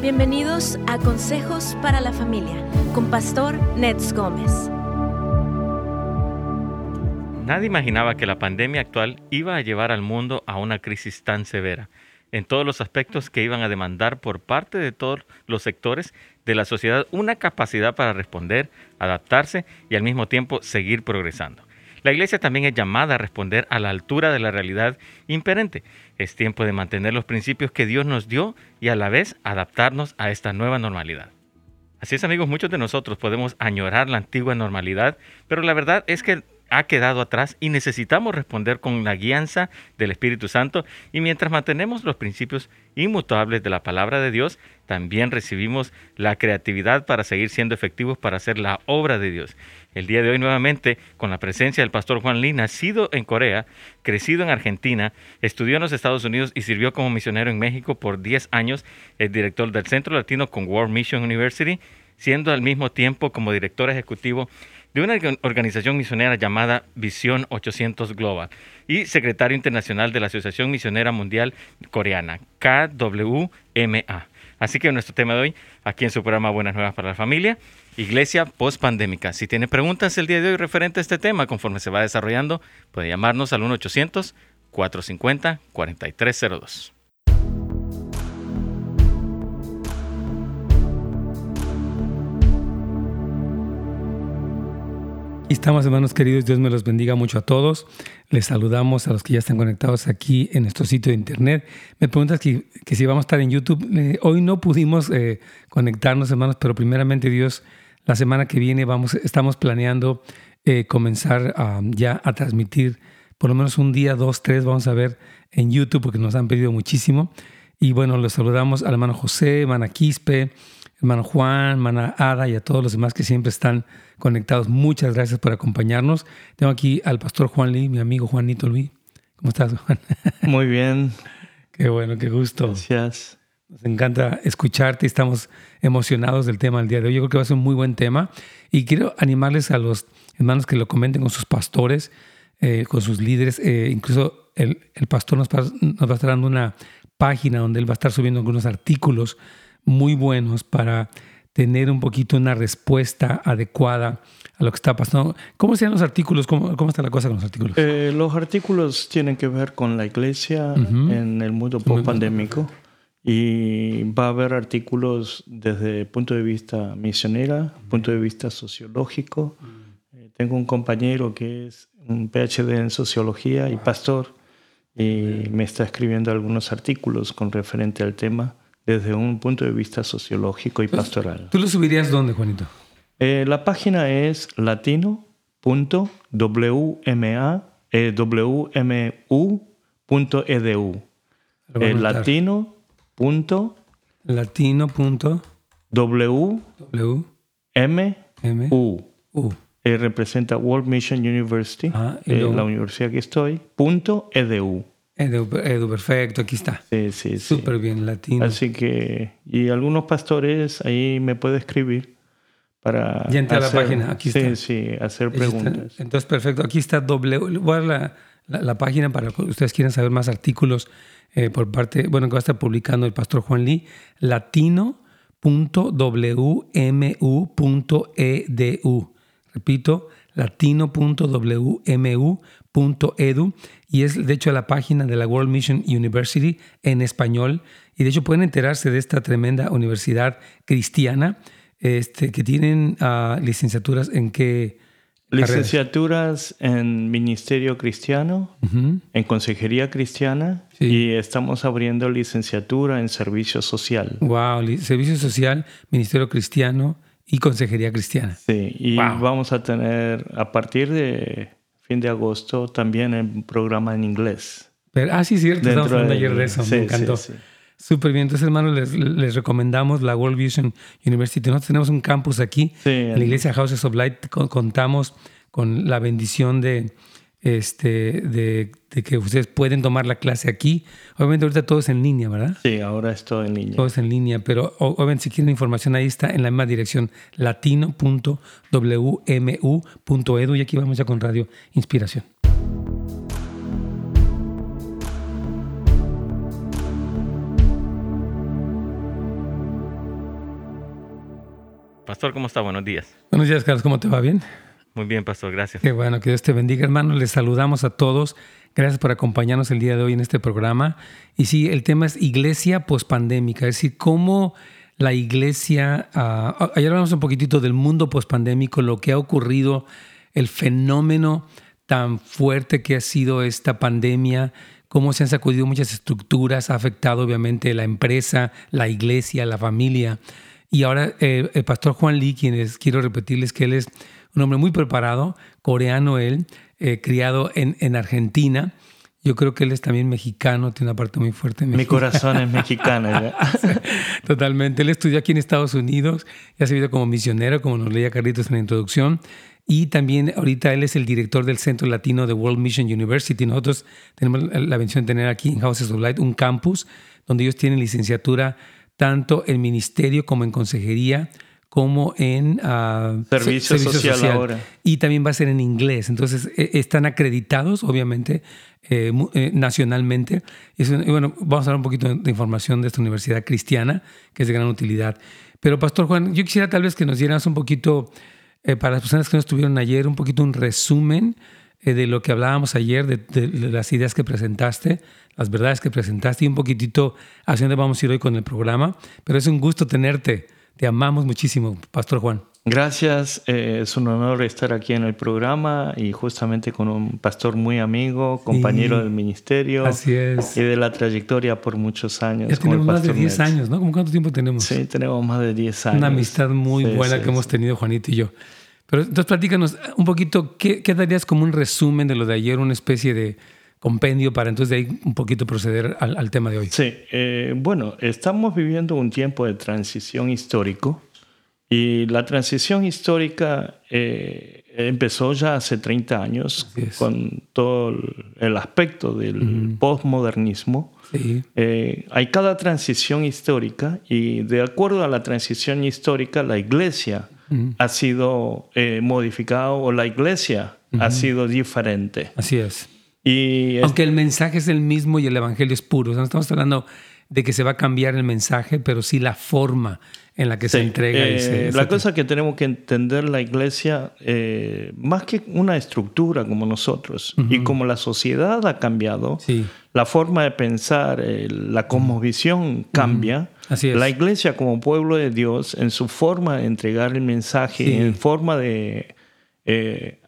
Bienvenidos a Consejos para la Familia con Pastor Nets Gómez. Nadie imaginaba que la pandemia actual iba a llevar al mundo a una crisis tan severa, en todos los aspectos que iban a demandar por parte de todos los sectores de la sociedad una capacidad para responder, adaptarse y al mismo tiempo seguir progresando. La iglesia también es llamada a responder a la altura de la realidad imperente. Es tiempo de mantener los principios que Dios nos dio y a la vez adaptarnos a esta nueva normalidad. Así es amigos, muchos de nosotros podemos añorar la antigua normalidad, pero la verdad es que ha quedado atrás y necesitamos responder con la guianza del Espíritu Santo y mientras mantenemos los principios inmutables de la palabra de Dios, también recibimos la creatividad para seguir siendo efectivos para hacer la obra de Dios. El día de hoy nuevamente con la presencia del pastor Juan Lee, nacido en Corea, crecido en Argentina, estudió en los Estados Unidos y sirvió como misionero en México por 10 años, es director del Centro Latino con World Mission University, siendo al mismo tiempo como director ejecutivo de una organización misionera llamada Visión 800 Global y secretario internacional de la Asociación Misionera Mundial Coreana, KWMA. Así que nuestro tema de hoy, aquí en su programa Buenas Nuevas para la Familia, Iglesia Post-Pandémica. Si tiene preguntas el día de hoy referente a este tema, conforme se va desarrollando, puede llamarnos al 1-800-450-4302. Y estamos, hermanos queridos, Dios me los bendiga mucho a todos. Les saludamos a los que ya están conectados aquí en nuestro sitio de internet. Me preguntas que, si vamos a estar en YouTube. Eh, hoy no pudimos eh, conectarnos, hermanos, pero primeramente Dios, la semana que viene vamos, estamos planeando eh, comenzar ya a transmitir por lo menos un día, dos, tres, vamos a ver en YouTube porque nos han pedido muchísimo. Y bueno, les saludamos al hermano José, hermana Quispe, hermano Juan, hermana Ada y a todos los demás que siempre están conectados. Muchas gracias por acompañarnos. Tengo aquí al pastor Juan Lee, mi amigo Juanito Luis. ¿Cómo estás, Juan? Muy bien. qué bueno, qué gusto. Gracias. Nos encanta escucharte y estamos emocionados del tema del día de hoy. Yo creo que va a ser un muy buen tema y quiero animarles a los hermanos que lo comenten con sus pastores, eh, con sus líderes. Eh, incluso el, el pastor nos, nos va a estar dando una página donde él va a estar subiendo algunos artículos muy buenos para tener un poquito una respuesta adecuada a lo que está pasando. ¿Cómo sean los artículos? ¿Cómo, cómo está la cosa con los artículos? Eh, los artículos tienen que ver con la iglesia en el mundo post-pandémico y va a haber artículos desde el punto de vista misionera, punto de vista sociológico. Eh, tengo un compañero que es un PhD en sociología y pastor y me está escribiendo algunos artículos con referente al tema desde un punto de vista sociológico y pastoral. ¿Tú lo subirías dónde, Juanito? Eh, la página es latino.wmu.edu. Eh, latino. latino. W. M. U. Eh, representa World Mission University, ah, la universidad que estoy, punto edu. Edu, perfecto, aquí está. Sí, sí, sí. Súper bien, latino. Así que, y algunos pastores ahí me puede escribir para. Ya entra a la página, aquí está. Sí, sí, hacer preguntas. Entonces, perfecto. Aquí está doble. Voy a la, la, página para que ustedes quieran saber más artículos eh, por parte, bueno, que va a estar publicando el pastor Juan Lee, latino.wmu.edu. Repito, latino.wmu.edu y es de hecho la página de la World Mission University en español. Y de hecho pueden enterarse de esta tremenda universidad cristiana este, que tienen uh, licenciaturas en qué licenciaturas en ministerio cristiano, en consejería cristiana y estamos abriendo licenciatura en servicio social. Wow, servicio social, ministerio cristiano y consejería cristiana. Sí, y vamos a tener a partir de fin de agosto también el programa en inglés. Pero, ah, sí, cierto, estamos hablando ayer de eso, me encantó. Súper bien, entonces hermanos, les, les, recomendamos la World Vision University. Nosotros tenemos un campus aquí, en la iglesia Houses of Light, contamos con la bendición de, este, de, que ustedes pueden tomar la clase aquí. Obviamente ahorita todo es en línea, ¿verdad? Sí, ahora es todo en línea. Todo es en línea, pero obviamente si quieren información ahí está en la misma dirección, latino.wmu.edu y aquí vamos ya con Radio Inspiración. Pastor, ¿cómo está? Buenos días. Buenos días, Carlos. ¿Cómo te va? ¿Bien? Muy bien, Pastor. Gracias. Qué bueno, que Dios te bendiga, hermano. Les saludamos a todos. Gracias por acompañarnos el día de hoy en este programa. Y sí, el tema es iglesia pospandémica, es decir, cómo la iglesia... Uh, ayer hablamos un poquitito del mundo pospandémico, lo que ha ocurrido, el fenómeno tan fuerte que ha sido esta pandemia, cómo se han sacudido muchas estructuras, ha afectado obviamente la empresa, la iglesia, la familia. Y ahora eh, el pastor Juan Lee, quienes quiero repetirles que él es un hombre muy preparado, coreano él, eh, criado en, en, Argentina. Yo creo que él es también mexicano, tiene una parte muy fuerte. Mi corazón es mexicano. Totalmente. Él estudió aquí en Estados Unidos, ya se como misionero, como nos leía Carlitos en la introducción. Y también ahorita él es el director del Centro Latino de World Mission University. Nosotros tenemos la bendición de tener aquí en Houses of Light un campus donde ellos tienen licenciatura tanto en ministerio como en consejería, como en uh, servicio, social, ahora. Y también va a ser en inglés. Entonces, e, están acreditados, obviamente, eh, eh, nacionalmente. Y, bueno, vamos a dar un poquito de información de esta universidad cristiana, que es de gran utilidad. Pero, Pastor Juan, yo quisiera tal vez que nos dieras un poquito, eh, para las personas que no estuvieron ayer, un poquito un resumen de lo que hablábamos ayer, de, de, las ideas que presentaste, las verdades que presentaste y un poquitito hacia dónde vamos a ir hoy con el programa. Pero es un gusto tenerte. Te amamos muchísimo, Pastor Juan. Gracias, eh, es un honor estar aquí en el programa y justamente con un pastor muy amigo, compañero del ministerio. Así es. Y de la trayectoria por muchos años. Ya tenemos más de 10 años, ¿no? ¿Cómo cuánto tiempo tenemos? Sí, tenemos más de 10 años. Una amistad muy buena que hemos tenido Juanito y yo. Pero entonces platícanos un poquito, ¿qué, ¿qué darías como un resumen de lo de ayer, una especie de compendio para entonces de ahí un poquito proceder al, tema de hoy. Sí, eh, bueno, estamos viviendo un tiempo de transición histórico y la transición histórica eh, empezó ya hace 30 años con todo el aspecto del postmodernismo. Eh, hay cada transición histórica y de acuerdo a la transición histórica la iglesia ha sido modificada o la iglesia ha sido diferente. Así es. Aunque el mensaje es el mismo y el evangelio es puro. no estamos hablando de que se va a cambiar el mensaje, pero sí la forma en la que se entrega. Eh, la cosa que tenemos que entender la iglesia, eh, más que una estructura como nosotros, y como la sociedad ha cambiado, la forma de pensar, eh, la cosmovisión cambia. La iglesia como pueblo de Dios, en su forma de entregar el mensaje, en forma de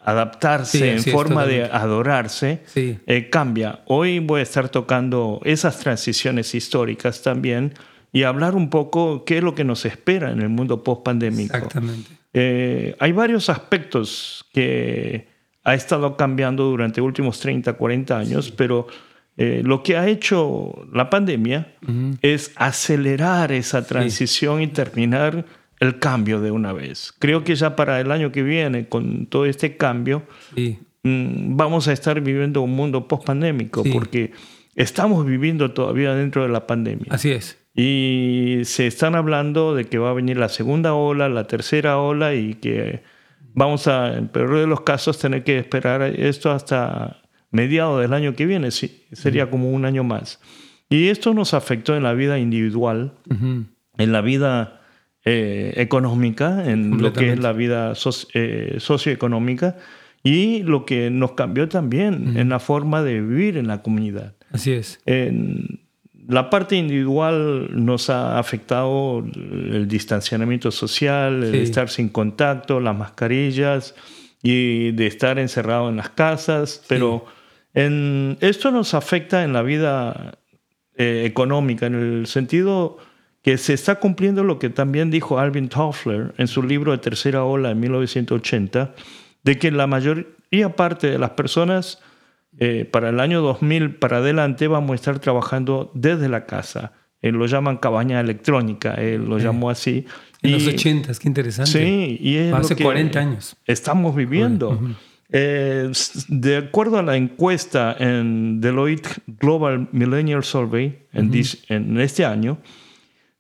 eh, adaptarse, en forma de adorarse, eh, cambia. Hoy voy a estar tocando esas transiciones históricas también y hablar un poco qué es lo que nos espera en el mundo post-pandémico. Exactamente. Eh, hay varios aspectos que ha estado cambiando durante los últimos 30, 40 años, pero lo que ha hecho la pandemia es acelerar esa transición y terminar el cambio de una vez. Creo que ya para el año que viene, con todo este cambio, mm, vamos a estar viviendo un mundo post-pandémico, porque estamos viviendo todavía dentro de la pandemia. Así es. Y se están hablando de que va a venir la segunda ola, la tercera ola, y que vamos a, en peor de los casos, tener que esperar esto hasta mediados del año que viene. Sí, sería como un año más. Y esto nos afectó en la vida individual, en la vida eh, económica, en lo que es la vida eh, socioeconómica y lo que nos cambió también en la forma de vivir en la comunidad. Así es. En la parte individual nos ha afectado el distanciamiento social, el estar sin contacto, las mascarillas y de estar encerrado en las casas, pero en, esto nos afecta en la vida eh, económica, en el sentido que se está cumpliendo lo que también dijo Alvin Toffler en su libro de Tercera Ola en 1980, de que la mayoría parte de las personas eh, para el año 2000 para adelante vamos a estar trabajando desde la casa. Él lo llaman cabaña electrónica, él lo llamó así. En los 80, qué interesante. Sí, y es Hace 40 años. Estamos viviendo. Eh, de acuerdo a la encuesta en Deloitte Global Millennial Survey en, en este año,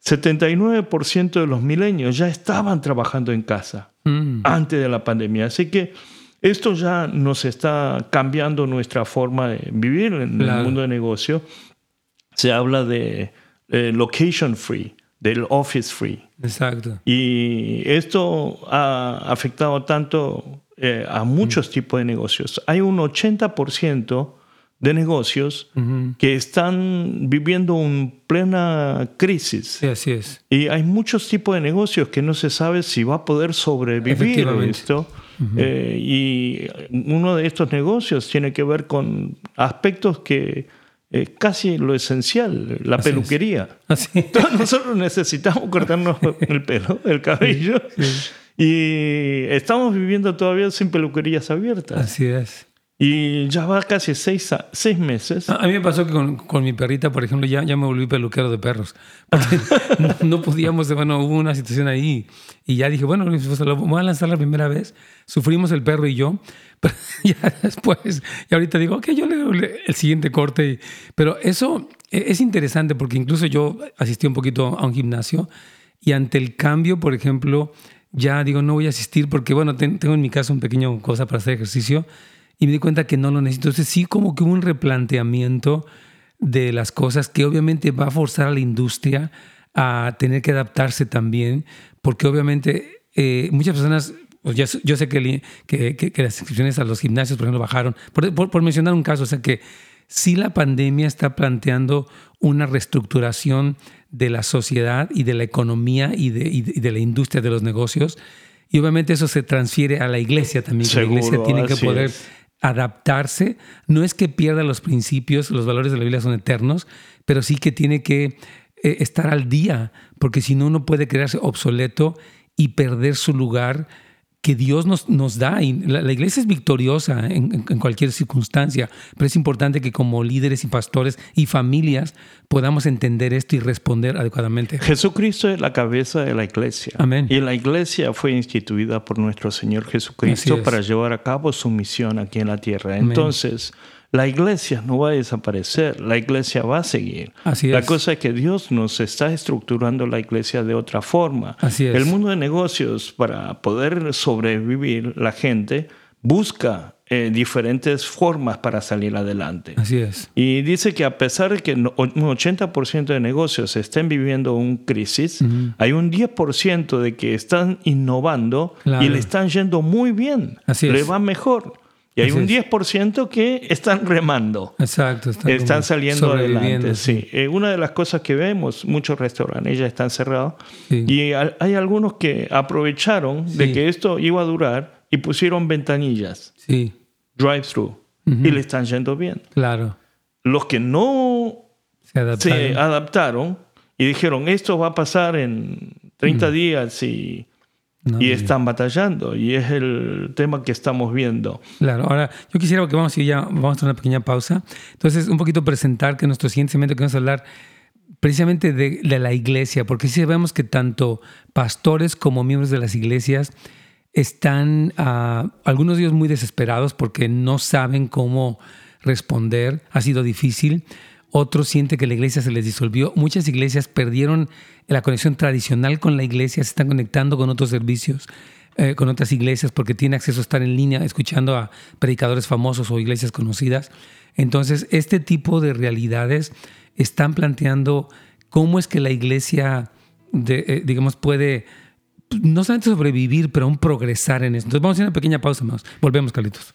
79% de los milenios ya estaban trabajando en casa mm. antes de la pandemia. Así que esto ya nos está cambiando nuestra forma de vivir en el mundo de negocio. Se habla de eh, location free, del office free. Exacto. Y esto ha afectado tanto eh, a muchos Mm. tipos de negocios. Hay un 80% de negocios que están viviendo una plena crisis. Sí, así es. Y hay muchos tipos de negocios que no se sabe si va a poder sobrevivir esto. Eh, y uno de estos negocios tiene que ver con aspectos que es casi lo esencial, la Así es. peluquería. Así. Nosotros necesitamos cortarnos el pelo, el cabello. Y estamos viviendo todavía sin peluquerías abiertas. Así es. Y ya va casi seis, a- seis meses. A mí me pasó que con, con mi perrita, por ejemplo, ya, ya me volví peluquero de perros. No, no podíamos, bueno, hubo una situación ahí. Y ya dije, bueno, pues, lo voy a lanzar la primera vez. Sufrimos el perro y yo. Pero ya después, y ahorita digo, ok, yo le le- el siguiente corte. pero eso e- es interesante porque incluso yo asistí un poquito a un gimnasio y ante el cambio, por ejemplo, ya digo, no voy a asistir porque, bueno, ten- tengo en mi casa un pequeño cosa para hacer ejercicio y me di cuenta que no lo necesito. Entonces sí como que hubo un replanteamiento de las cosas que obviamente va a forzar a la industria a tener que adaptarse también, porque obviamente eh, muchas personas, pues yo sé que, li- que, que- que las inscripciones a los gimnasios, por ejemplo, bajaron, por, por- por mencionar un caso, o sea que sí la pandemia está planteando una reestructuración de la sociedad y de la economía y de, y de- y de la industria de los negocios. Y obviamente eso se transfiere a la iglesia también. que la iglesia Seguro, tiene que poder es. Adaptarse. No es que pierda los principios, los valores de la Biblia son eternos, pero sí que tiene que eh, estar al día, porque si no, uno puede quedarse obsoleto y perder su lugar que Dios nos, nos da. Y la, la iglesia es victoriosa en, cualquier circunstancia, pero es importante que como líderes y pastores y familias podamos entender esto y responder adecuadamente. Jesucristo es la cabeza de la iglesia. Amén. Y la iglesia fue instituida por nuestro Señor Jesucristo es. para llevar a cabo su misión aquí en la tierra. Amén. Entonces, la iglesia no va a desaparecer, la iglesia va a seguir. Así la es. cosa es que Dios nos está estructurando la iglesia de otra forma. Así es. El mundo de negocios, para poder sobrevivir, la gente busca eh, diferentes formas para salir adelante. Así es. Y dice que a pesar de que un 80% de negocios estén viviendo un crisis, hay un 10% de que están innovando Claro. y le están yendo muy bien. Así le es. va mejor. Y hay Así un es. 10% que están remando. Exacto. Están, Están saliendo adelante. Sí. Eh, una de las cosas que vemos, muchos restaurantes ya están cerrados. Sí. Y al- hay algunos que aprovecharon de que esto iba a durar y pusieron ventanillas, Sí, drive-through, y le están yendo bien. claro. Los que no Se adaptaron. se adaptaron y dijeron, esto va a pasar en 30 días y, No, y están batallando. Y es el tema que estamos viendo. Claro, ahora yo quisiera que vamos a ir ya, vamos a hacer una pequeña pausa. Entonces, un poquito presentar que nuestro siguiente segmento que vamos a hablar precisamente de, de la iglesia, porque sí sabemos que tanto pastores como miembros de las iglesias están, ah, algunos de ellos muy desesperados porque no saben cómo responder, ha sido difícil. Otros sienten que la iglesia se les disolvió. Muchas iglesias perdieron la conexión tradicional con la iglesia, se están conectando con otros servicios, eh, con otras iglesias, porque tienen acceso a estar en línea escuchando a predicadores famosos o iglesias conocidas. Entonces, este tipo de realidades están planteando cómo es que la iglesia, de- eh, digamos, puede pues, no solamente sobrevivir, pero aún progresar en eso. Entonces, vamos a hacer una pequeña pausa más. Volvemos, Carlitos.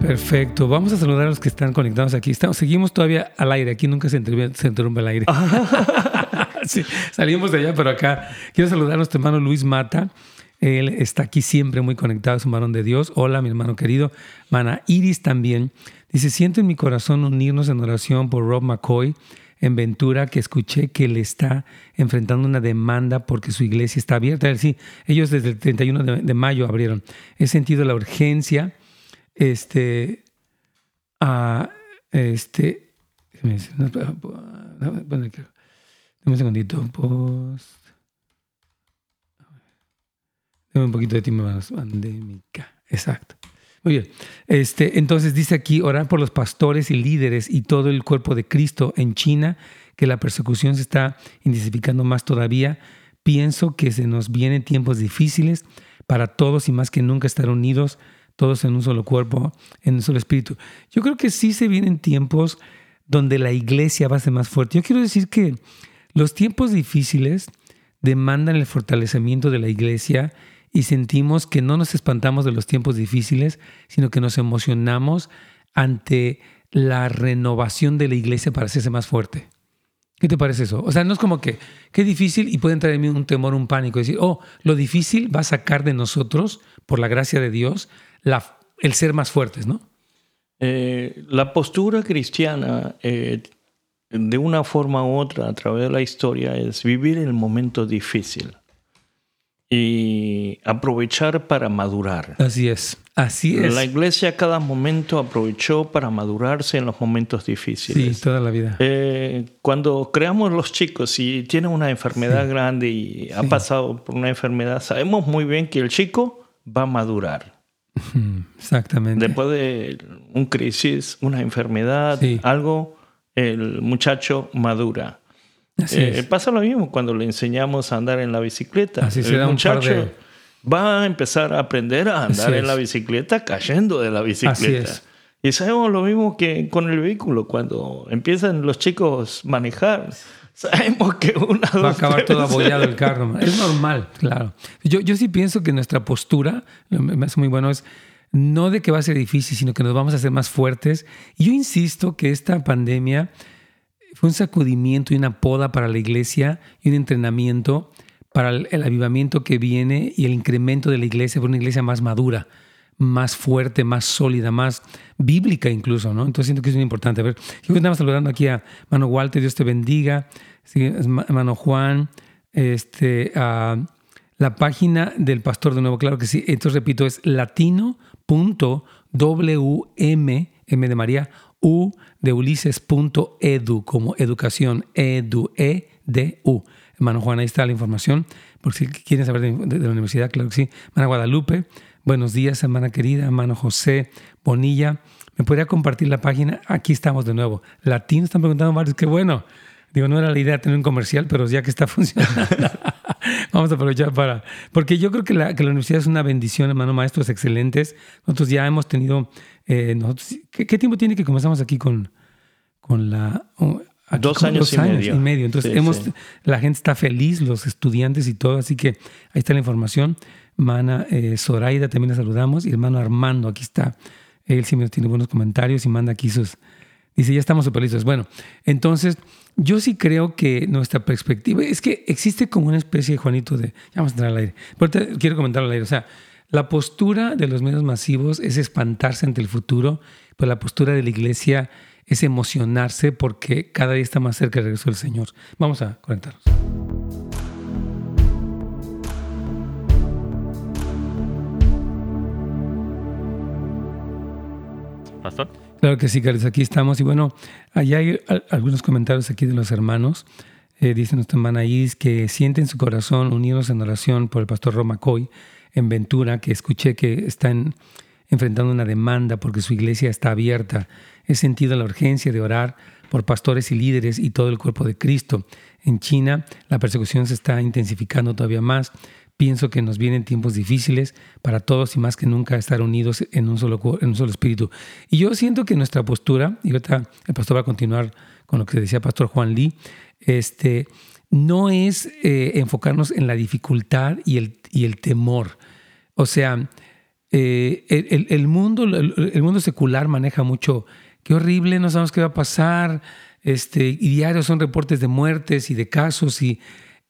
Perfecto. Vamos a saludar a los que están conectados aquí. Estamos, seguimos todavía al aire. Aquí nunca se interrumpe, se interrumpe el aire. Sí, salimos de allá, pero acá quiero saludar a nuestro hermano Luis Mata. Él está aquí siempre muy conectado, es un varón de Dios. Hola, mi hermano querido. Mana Iris también. Dice, siento en mi corazón unirnos en oración por Rob McCoy en Ventura, que escuché que le está enfrentando una demanda porque su iglesia está abierta. Sí, ellos desde el 31 de, de mayo abrieron. He sentido la urgencia. Este, a este, dame un segundito. Post. Dame un poquito de tiempo más. Pandémica. Exacto. Muy bien. Este, entonces dice aquí, orar por los pastores y líderes y todo el cuerpo de Cristo en China, que la persecución se está intensificando más todavía. Pienso que se nos vienen tiempos difíciles para todos y más que nunca estar unidos todos en un solo cuerpo, en un solo espíritu. Yo creo que sí se vienen tiempos donde la iglesia va a ser más fuerte. Yo quiero decir que los tiempos difíciles demandan el fortalecimiento de la iglesia y sentimos que no nos espantamos de los tiempos difíciles, sino que nos emocionamos ante la renovación de la iglesia para hacerse más fuerte. ¿Qué te parece eso? O sea, no es como que, qué difícil y puede entrar en mí un temor, un pánico, decir, oh, lo difícil va a sacar de nosotros, por la gracia de Dios, la, el ser más fuertes, ¿no? Eh, la postura cristiana, eh, de una forma u otra, a través de la historia, es vivir el momento difícil y aprovechar para madurar. Así es, así es. La iglesia a cada momento aprovechó para madurarse en los momentos difíciles. Sí, toda la vida. Eh, cuando creamos los chicos, si tienen una enfermedad grande y ha pasado por una enfermedad, sabemos muy bien que el chico va a madurar. Exactamente. Después de un crisis, una enfermedad, algo, el muchacho madura. Eh, pasa lo mismo cuando le enseñamos a andar en la bicicleta. Así el muchacho va a empezar a aprender a andar en la bicicleta cayendo de la bicicleta. Y sabemos lo mismo que con el vehículo. Cuando empiezan los chicos a manejar, sabemos que una va a acabar todo abollado el carro. Es normal, claro. Yo, yo sí pienso que nuestra postura, me hace muy bueno, es no de que va a ser difícil, sino que nos vamos a hacer más fuertes. Y yo insisto que esta pandemia fue un sacudimiento y una poda para la iglesia y un entrenamiento para el, avivamiento que viene y el incremento de la iglesia por una iglesia más madura, más fuerte, más sólida, más bíblica incluso, ¿no? Entonces siento que es muy importante. A ver, yo saludando aquí a Mano Walter, Dios te bendiga, Mano Juan, este, la página del pastor de nuevo, claro que sí, entonces repito, es latino.wm, M de María, U de Ulises.edu, como educación, edu, e, d, u. Hermano Juan, ahí está la información, por si quieren saber de, la universidad, claro que sí. Hermana Guadalupe, buenos días, hermana querida, hermano José Bonilla. ¿Me podría compartir la página? Aquí estamos de nuevo. Latino, están preguntando varios, qué bueno. Digo, no era la idea tener un comercial, pero ya que está funcionando, vamos a aprovechar para... Porque yo creo que la, que la universidad es una bendición, hermano, maestros excelentes. Nosotros ya hemos tenido eh, ¿qué, tiempo tiene que comenzamos aquí con, con la... dos años, y, medio. Entonces, hemos, la gente está feliz, los estudiantes y todo, así que ahí está la información. Mana eh, Zoraida también la saludamos. Y hermano Armando, aquí está. Él siempre tiene buenos comentarios y manda aquí sus... Dice, ya estamos súper listos. Bueno, entonces yo sí creo que nuestra perspectiva es que existe como una especie de Juanito de... Ya vamos a entrar al aire. quiero comentar al aire. O sea, la postura de los medios masivos es espantarse ante el futuro, pero la postura de la iglesia es emocionarse porque cada día está más cerca el regreso del Señor. Vamos a conectarnos. Pastor. Claro que sí, Carlos, aquí estamos. Y bueno, allá hay algunos comentarios aquí de los hermanos. Eh, dice nuestra hermana Iris que siente en su corazón unidos en oración por el pastor Roma Coy en Ventura, que escuché que están enfrentando una demanda porque su iglesia está abierta. He sentido la urgencia de orar por pastores y líderes y todo el cuerpo de Cristo. En China la persecución se está intensificando todavía más. Pienso que nos vienen tiempos difíciles para todos y más que nunca estar unidos en un solo, en un solo espíritu. Y yo siento que nuestra postura, y ahorita el pastor va a continuar con lo que decía Pastor Juan Lee, este, no es eh, enfocarnos en la dificultad y el, y el temor. O sea, eh, el, mundo, el, mundo secular maneja mucho, qué horrible, no sabemos qué va a pasar, este, y diarios son reportes de muertes y de casos, y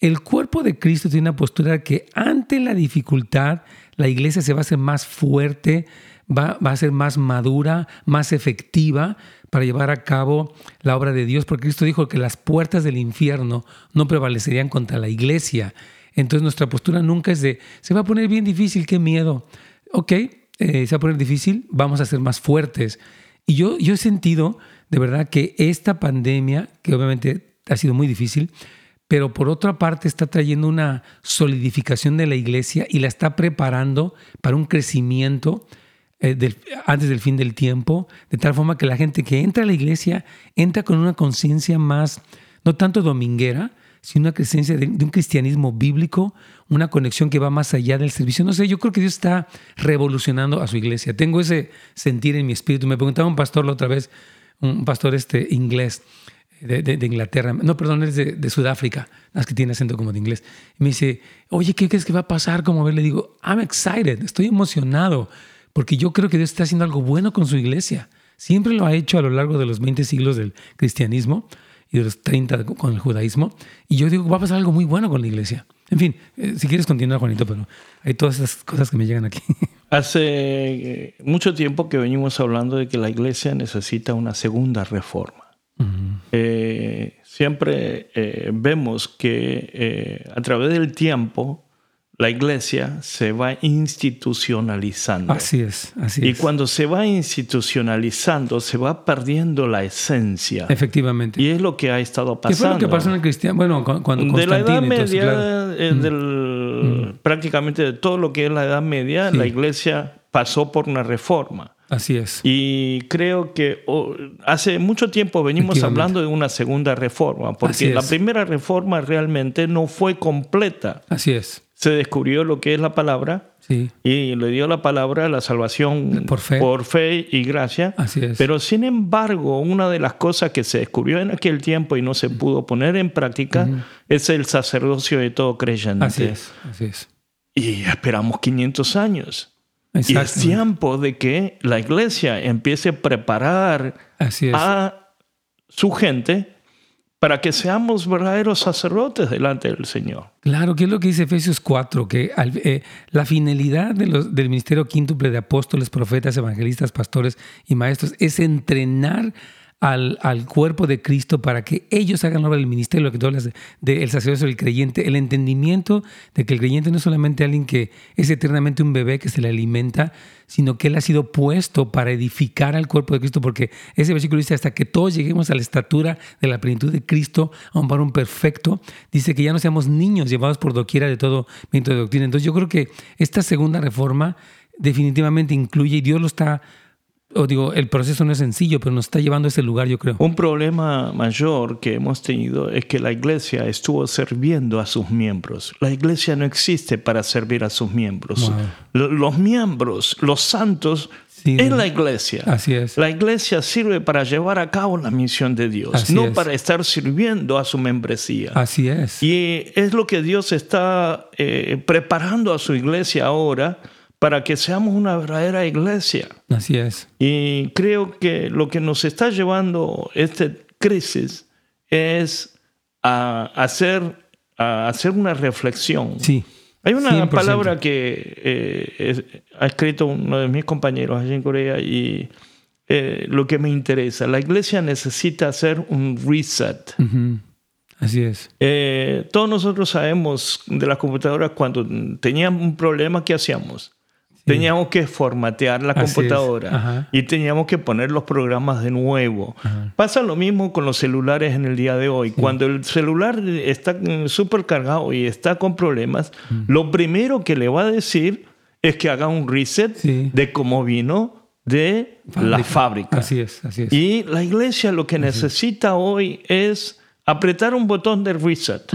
el cuerpo de Cristo tiene una postura que ante la dificultad, la iglesia se va a hacer más fuerte, va, va a ser más madura, más efectiva, para llevar a cabo la obra de Dios, porque Cristo dijo que las puertas del infierno no prevalecerían contra la iglesia. Entonces nuestra postura nunca es de, se va a poner bien difícil, qué miedo. Ok, eh, se va a poner difícil, vamos a ser más fuertes. Y yo, yo he sentido de verdad que esta pandemia, que obviamente ha sido muy difícil, pero por otra parte está trayendo una solidificación de la iglesia y la está preparando para un crecimiento eh, antes del fin del tiempo, de tal forma que la gente que entra a la iglesia entra con una conciencia más, no tanto dominguera, sino una creencia de, un cristianismo bíblico, una conexión que va más allá del servicio. No sé, yo creo que Dios está revolucionando a su iglesia. Tengo ese sentir en mi espíritu. Me preguntaba un pastor la otra vez, un pastor este inglés de, Inglaterra, no, perdón, es de, Sudáfrica, las que tiene acento como de inglés. Y me dice, oye, ¿qué crees que va a pasar? Como ver, le digo, I'm excited, estoy emocionado, porque yo creo que Dios está haciendo algo bueno con su iglesia. Siempre lo ha hecho a lo largo de los 20 siglos del cristianismo y de los 30 con el judaísmo. Y yo digo, va a pasar algo muy bueno con la iglesia. En fin, eh, si quieres continuar, Juanito, pero hay todas esas cosas que me llegan aquí. Hace eh, mucho tiempo que venimos hablando de que la iglesia necesita una segunda reforma. Eh, siempre vemos que a través del tiempo la iglesia se va institucionalizando. Así es, así y cuando se va institucionalizando, se va perdiendo la esencia. Efectivamente. Y es lo que ha estado pasando. ¿Qué fue lo que pasó en el cristiano? Bueno, cuando De la Edad Media, eh, del, prácticamente de todo lo que es la Edad Media, la iglesia pasó por una reforma. Así es. Y creo que hace mucho tiempo venimos hablando de una segunda reforma, porque la primera reforma realmente no fue completa. Así es se descubrió lo que es la palabra y le dio la palabra la salvación por fe. por fe y gracia. Así es. Pero sin embargo, una de las cosas que se descubrió en aquel tiempo y no se pudo poner en práctica es el sacerdocio de todo creyente. Así es, así es. Y esperamos 500 años. Y es tiempo de que la iglesia empiece a preparar a su gente para que seamos verdaderos sacerdotes delante del Señor. Claro, que es lo que dice Efesios 4, que eh, la finalidad del ministerio quíntuple de apóstoles, profetas, evangelistas, pastores y maestros es entrenar al, al, cuerpo de Cristo para que ellos hagan obra del ministerio, lo que tú hablas del sacerdocio del creyente, el entendimiento de que el creyente no es solamente alguien que es eternamente un bebé que se le alimenta, sino que él ha sido puesto para edificar al cuerpo de Cristo, porque ese versículo dice, hasta que todos lleguemos a la estatura de la plenitud de Cristo, a un varón perfecto, dice que ya no seamos niños llevados por doquiera de todo viento de doctrina. Entonces yo creo que esta segunda reforma definitivamente incluye, y Dios lo está o digo, el proceso no es sencillo, pero nos está llevando a ese lugar, yo creo. Un problema mayor que hemos tenido es que la iglesia estuvo sirviendo a sus miembros. La iglesia no existe para servir a sus miembros. Los miembros, los santos, es la iglesia. Así es. La iglesia sirve para llevar a cabo la misión de Dios, no para estar sirviendo a su membresía. Así es. Y es lo que Dios está eh, preparando a su iglesia ahora para que seamos una verdadera iglesia. Así es. Y creo que lo que nos está llevando esta crisis es a hacer, a hacer una reflexión. Sí. Hay una palabra que eh, ha escrito uno de mis compañeros allí en Corea y eh, lo que me interesa, la iglesia necesita hacer un reset. Así es. Eh, todos nosotros sabemos de las computadoras cuando teníamos un problema, ¿qué hacíamos? Teníamos que formatear la computadora y teníamos que poner los programas de nuevo. Pasa lo mismo con los celulares en el día de hoy. Cuando el celular está súper cargado y está con problemas, lo primero que le va a decir es que haga un reset de cómo vino de la fábrica. Así es, así es. Y la iglesia lo que necesita hoy es apretar un botón de reset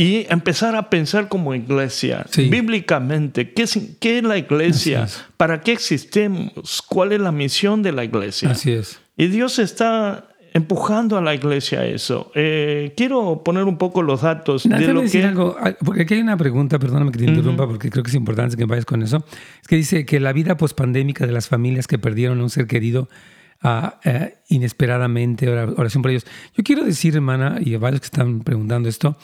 y empezar a pensar como iglesia, bíblicamente, ¿qué es, ¿qué es, la iglesia? ¿Para qué existimos? ¿Cuál es la misión de la iglesia? Así es. Y Dios está empujando a la iglesia a eso. Eh, quiero poner un poco los datos de lo decir algo, porque aquí hay una pregunta, perdóname que te interrumpa, porque creo que es importante que vayas con eso. Es que dice que la vida pospandémica de las familias que perdieron a un ser querido uh, inesperadamente, oración por ellos. Yo quiero decir, hermana, y a varios que están preguntando esto,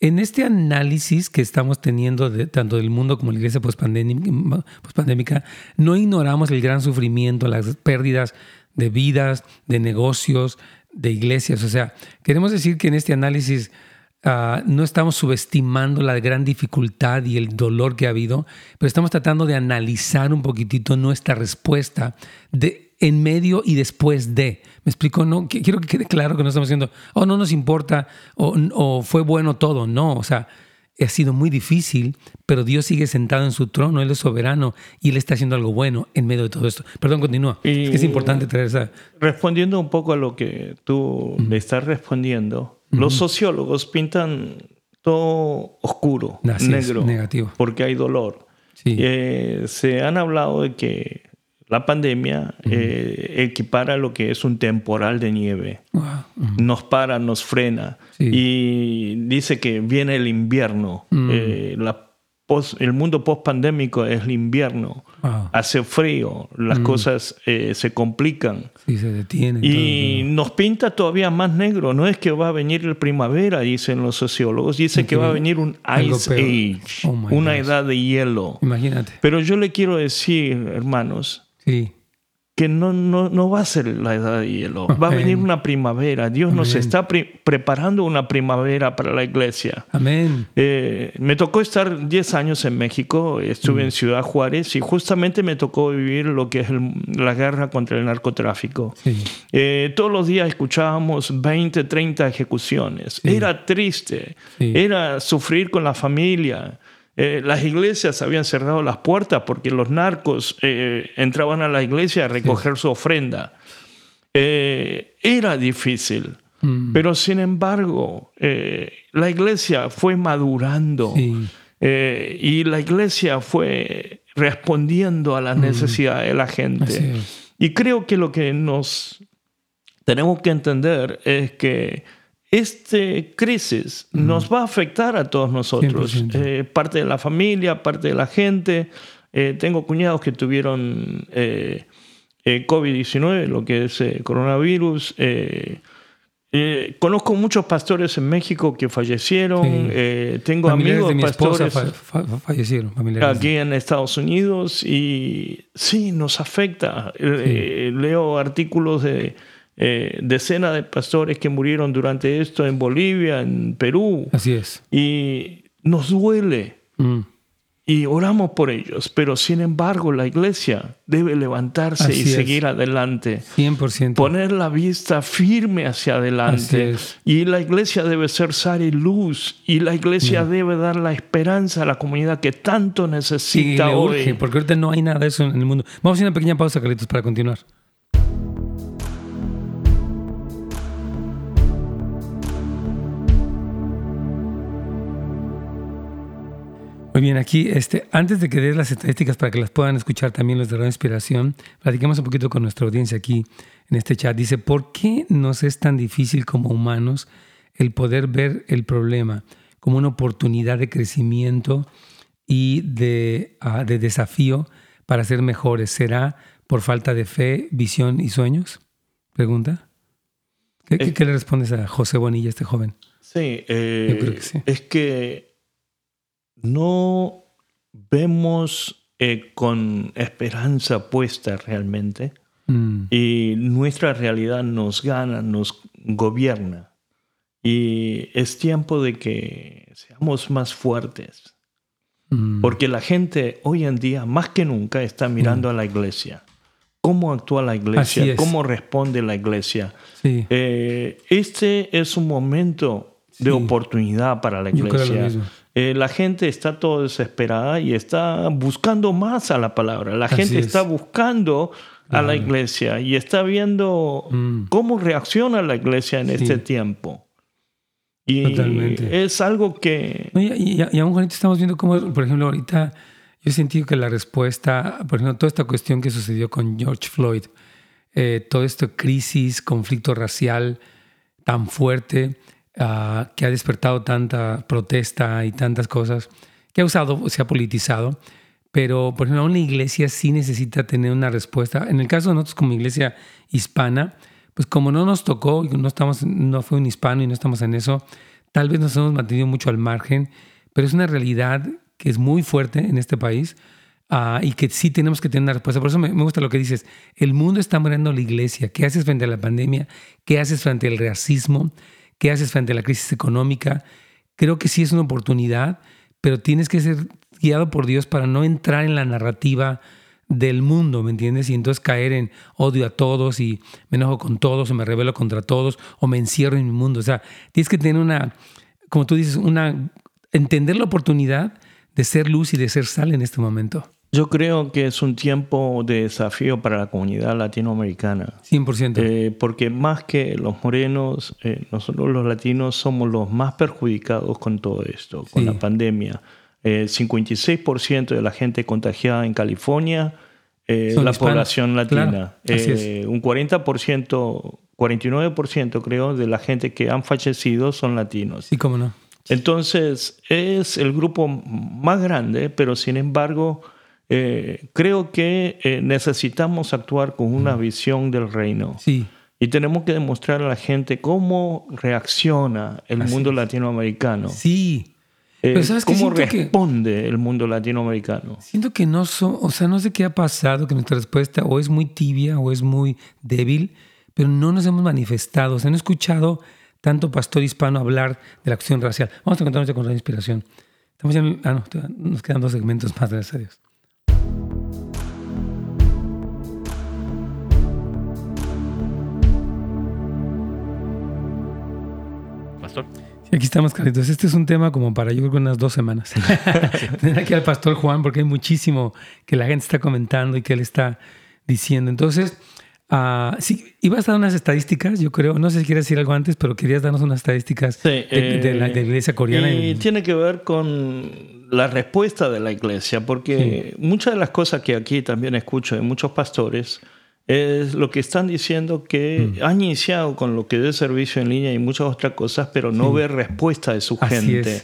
en este análisis que estamos teniendo de, tanto del mundo como la iglesia pospandémica, no ignoramos el gran sufrimiento, las pérdidas de vidas, de negocios, de iglesias. O sea, queremos decir que en este análisis ah, no estamos subestimando la gran dificultad y el dolor que ha habido, pero estamos tratando de analizar un poquitito nuestra respuesta de, en medio y después de. ¿Me explico? No, quiero que quede claro que no estamos diciendo, oh, no nos importa o, fue bueno todo. No, o sea, ha sido muy difícil, pero Dios sigue sentado en su trono, Él es soberano y Él está haciendo algo bueno en medio de todo esto. Perdón, continúa. es que es importante traer esa... Respondiendo un poco a lo que tú le estás respondiendo, Los sociólogos pintan todo oscuro, negro, negativo. porque hay dolor. Eh, se han hablado de que la pandemia eh, equipara lo que es un temporal de nieve. Nos para, nos frena. Y dice que viene el invierno. Eh, la el mundo post-pandémico es el invierno. Hace frío, las mm. cosas eh, se complican. Sí, se detienen. Y nos pinta todavía más negro. No es que va a venir el primavera, dicen los sociólogos. Dice que va a venir un Ice Age, oh una edad de hielo. Imagínate. Pero yo le quiero decir, hermanos, sí que no, no, no, va a ser la edad de hielo. Va a venir una primavera. Dios nos está preparando una primavera para la iglesia. Amén. Eh, me tocó estar 10 años en México. Estuve en Ciudad Juárez y justamente me tocó vivir lo que es la guerra contra el narcotráfico. Eh, todos los días escuchábamos 20, 30 ejecuciones. Era triste. Era sufrir con la familia. Eh, las iglesias habían cerrado las puertas porque los narcos eh, entraban a la iglesia a recoger su ofrenda. Eh, era difícil, mm. pero sin embargo, la iglesia fue madurando y la iglesia fue respondiendo a las mm. necesidades de la gente. Y creo que lo que nos tenemos que entender es que esta crisis nos va a afectar a todos nosotros, eh, parte de la familia, parte de la gente. Eh, tengo cuñados que tuvieron eh, COVID-19, lo que es coronavirus. conozco muchos pastores en México que fallecieron. tengo amigos de pastores fallecieron, aquí en Estados Unidos y sí, nos afecta. leo artículos de eh, decenas de pastores que murieron durante esto en Bolivia, en Perú. Así es. Y nos duele. Mm. Y oramos por ellos, pero sin embargo la iglesia debe levantarse y seguir adelante. 100%. Poner la vista firme hacia adelante. Y la iglesia debe ser sal y luz. Y la iglesia mm. debe dar la esperanza a la comunidad que tanto necesita hoy. porque ahorita no hay nada de eso en el mundo. Vamos a hacer una pequeña pausa, Carlitos, para continuar. Muy bien, aquí, este, antes de que des las estadísticas para que las puedan escuchar también los de la Inspiración, platiquemos un poquito con nuestra audiencia aquí en este chat. Dice, ¿por qué nos es tan difícil como humanos el poder ver el problema como una oportunidad de crecimiento y de, ah, de desafío para ser mejores? ¿Será por falta de fe, visión y sueños? Pregunta. ¿Qué, le respondes a José Bonilla, este joven? Sí, eh, Yo creo que sí. es que no vemos eh, con esperanza puesta realmente mm. y nuestra realidad nos gana, nos gobierna. Y es tiempo de que seamos más fuertes. Mm. Porque la gente hoy en día, más que nunca, está mirando mm. a la iglesia. ¿Cómo actúa la iglesia? ¿Cómo responde la iglesia? Eh, este es un momento de oportunidad para la iglesia. Eh, la gente está todo desesperada y está buscando más a la palabra. La gente está buscando a la iglesia y está viendo mm. cómo reacciona la iglesia en este tiempo. Y es algo que... Y, y, aún ahorita estamos viendo cómo, por ejemplo, ahorita yo he sentido que la respuesta, por ejemplo, toda esta cuestión que sucedió con George Floyd, eh, todo esto crisis, conflicto racial tan fuerte, Ah, que ha despertado tanta protesta y tantas cosas, que ha usado, se ha politizado, pero por ejemplo, una iglesia sí necesita tener una respuesta. En el caso de nosotros como iglesia hispana, pues como no nos tocó, no, estamos, no fue un hispano y no estamos en eso, tal vez nos hemos mantenido mucho al margen, pero es una realidad que es muy fuerte en este país ah, y que sí tenemos que tener una respuesta. Por eso me, me, gusta lo que dices. El mundo está muriendo la iglesia. ¿Qué haces frente a la pandemia? ¿Qué haces frente al racismo? ¿Qué haces frente a la crisis económica? Creo que sí es una oportunidad, pero tienes que ser guiado por Dios para no entrar en la narrativa del mundo, ¿me entiendes? Y entonces caer en odio a todos y me enojo con todos o me rebelo contra todos o me encierro en mi mundo. O sea, tienes que tener una, como tú dices, una, entender la oportunidad de ser luz y de ser sal en este momento. Yo creo que es un tiempo de desafío para la comunidad latinoamericana. 100%. Eh, porque más que los morenos, eh, nosotros los latinos somos los más perjudicados con todo esto, con la pandemia. El 56% de la gente contagiada en California es la población latina. Eh, un 40%, 49% creo, de la gente que han fallecido son latinos. Sí, cómo no. Entonces, es el grupo más grande, pero sin embargo eh, creo que eh, necesitamos actuar con una visión del reino. Sí. Y tenemos que demostrar a la gente cómo reacciona el mundo latinoamericano. Sí. Eh, ¿Cómo responde el mundo latinoamericano? Siento que no son, o sea, no sé qué ha pasado, que nuestra respuesta o es muy tibia o es muy débil, pero no nos hemos manifestado. O sea, no he escuchado tanto pastor hispano hablar de la acción racial. Vamos a encontrarnos con la inspiración. Estamos en, ah, no, nos quedan dos segmentos más, gracias a Dios. Aquí estamos, Carlitos. Este es un tema como para yo creo que unas dos semanas. Tener aquí al pastor Juan, porque hay muchísimo que la gente está comentando y que él está diciendo. Entonces, uh, sí, ibas a dar unas estadísticas, yo creo. No sé si quieres decir algo antes, pero querías darnos unas estadísticas de, la, iglesia coreana. Y tiene que ver con la respuesta de la iglesia, porque muchas de las cosas que aquí también escucho de muchos pastores es lo que están diciendo que mm. han iniciado con lo que es servicio en línea y muchas otras cosas, pero no ve respuesta de su gente.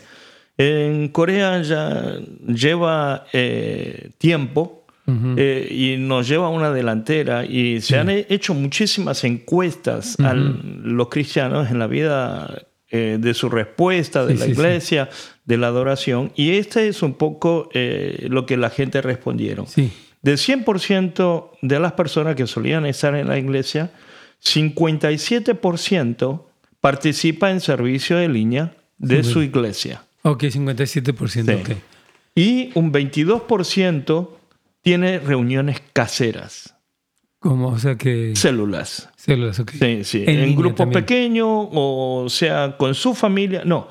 En Corea ya lleva eh, tiempo eh, y nos lleva una delantera y se han hecho muchísimas encuestas a los cristianos en la vida eh, de su respuesta, de la iglesia, de la adoración, y este es un poco lo que la gente respondieron. Sí. Del 100% de las personas que solían estar en la iglesia, 57% participa en servicio de línea de su iglesia. Ok, 57%. Y un 22% tiene reuniones caseras. ¿Cómo? O sea que... Células. Células, ok. Sí, sí. En, grupo pequeño o sea con su familia. No,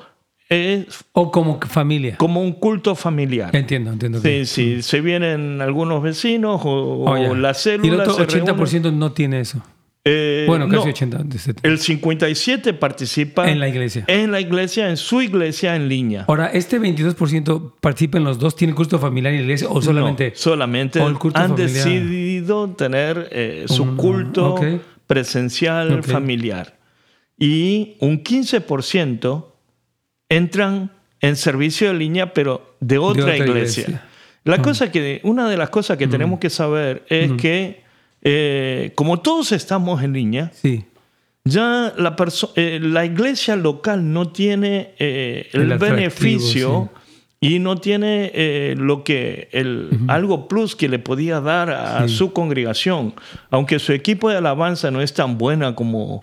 o como familia. Como un culto familiar. Entiendo, entiendo. Sí, sí. Se vienen algunos vecinos o, oh, la célula. Y el otro 80% no tiene eso. Eh, bueno, casi 80. El 57 participa en la iglesia. En la iglesia, en su iglesia en línea. Ahora, ¿este 22% participa en los dos? ¿Tiene culto familiar la iglesia o solamente? solamente han decidido tener eh, su culto presencial familiar. Y un 15% entran en servicio de línea, pero de otra, iglesia. La mm. cosa que, una de las cosas que mm. tenemos que saber es mm. que, eh, como todos estamos en línea, sí. ya la, eh, la iglesia local no tiene eh, el, beneficio y no tiene lo que el, algo plus que le podía dar a su congregación, aunque su equipo de alabanza no es tan buena como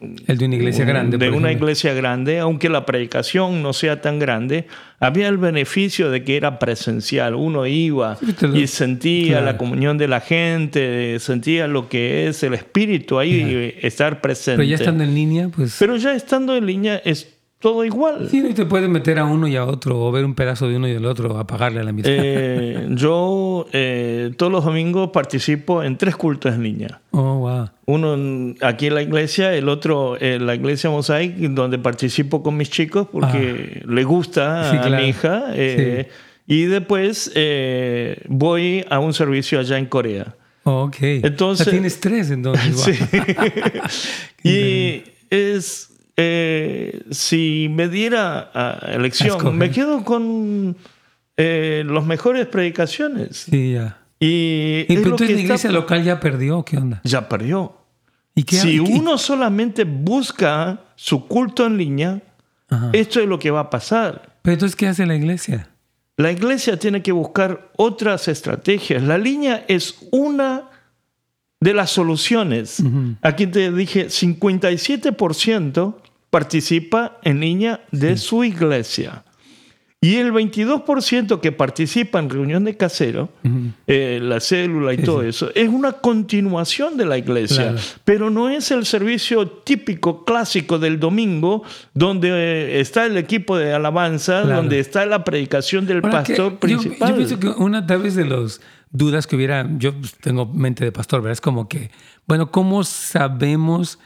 el de una iglesia grande. De una iglesia grande, aunque la predicación no sea tan grande, había el beneficio de que era presencial. Uno iba y sentía la comunión de la gente, sentía lo que es el espíritu ahí, estar presente. Pero ya estando en línea, pues... Pero ya estando en línea es todo igual. Sí, te puedes meter a uno y a otro, o ver un pedazo de uno y del otro, apagarle a la mitad. Eh, yo eh, todos los domingos participo en tres cultos en línea. Oh, wow. Uno aquí en la iglesia, el otro en la iglesia Mosaic, donde participo con mis chicos porque ah. le gusta a mi hija. Eh, y después voy a un servicio allá en Corea. ok. Entonces, tienes tres entonces. sí. y es eh, si me diera a elección, me quedo con eh, los mejores predicaciones. Sí, ya. Y, ¿Y la iglesia local ya perdió? ¿Qué onda? Ya perdió. ¿Y si uno solamente busca su culto en línea, esto es lo que va a pasar. Pero entonces, ¿qué hace la iglesia? La iglesia tiene que buscar otras estrategias. La línea es una de las soluciones. Aquí te dije 57% participa en línea de su iglesia. Y el 22% que participa en reunión de casero, eh, la célula y todo eso, es una continuación de la iglesia, pero no es el servicio típico, clásico del domingo, donde eh, está el equipo de alabanza, donde está la predicación del pastor principal. Yo, pienso que una tal vez de las dudas que hubiera, yo tengo mente de pastor, ¿verdad? Es como que, bueno, ¿cómo sabemos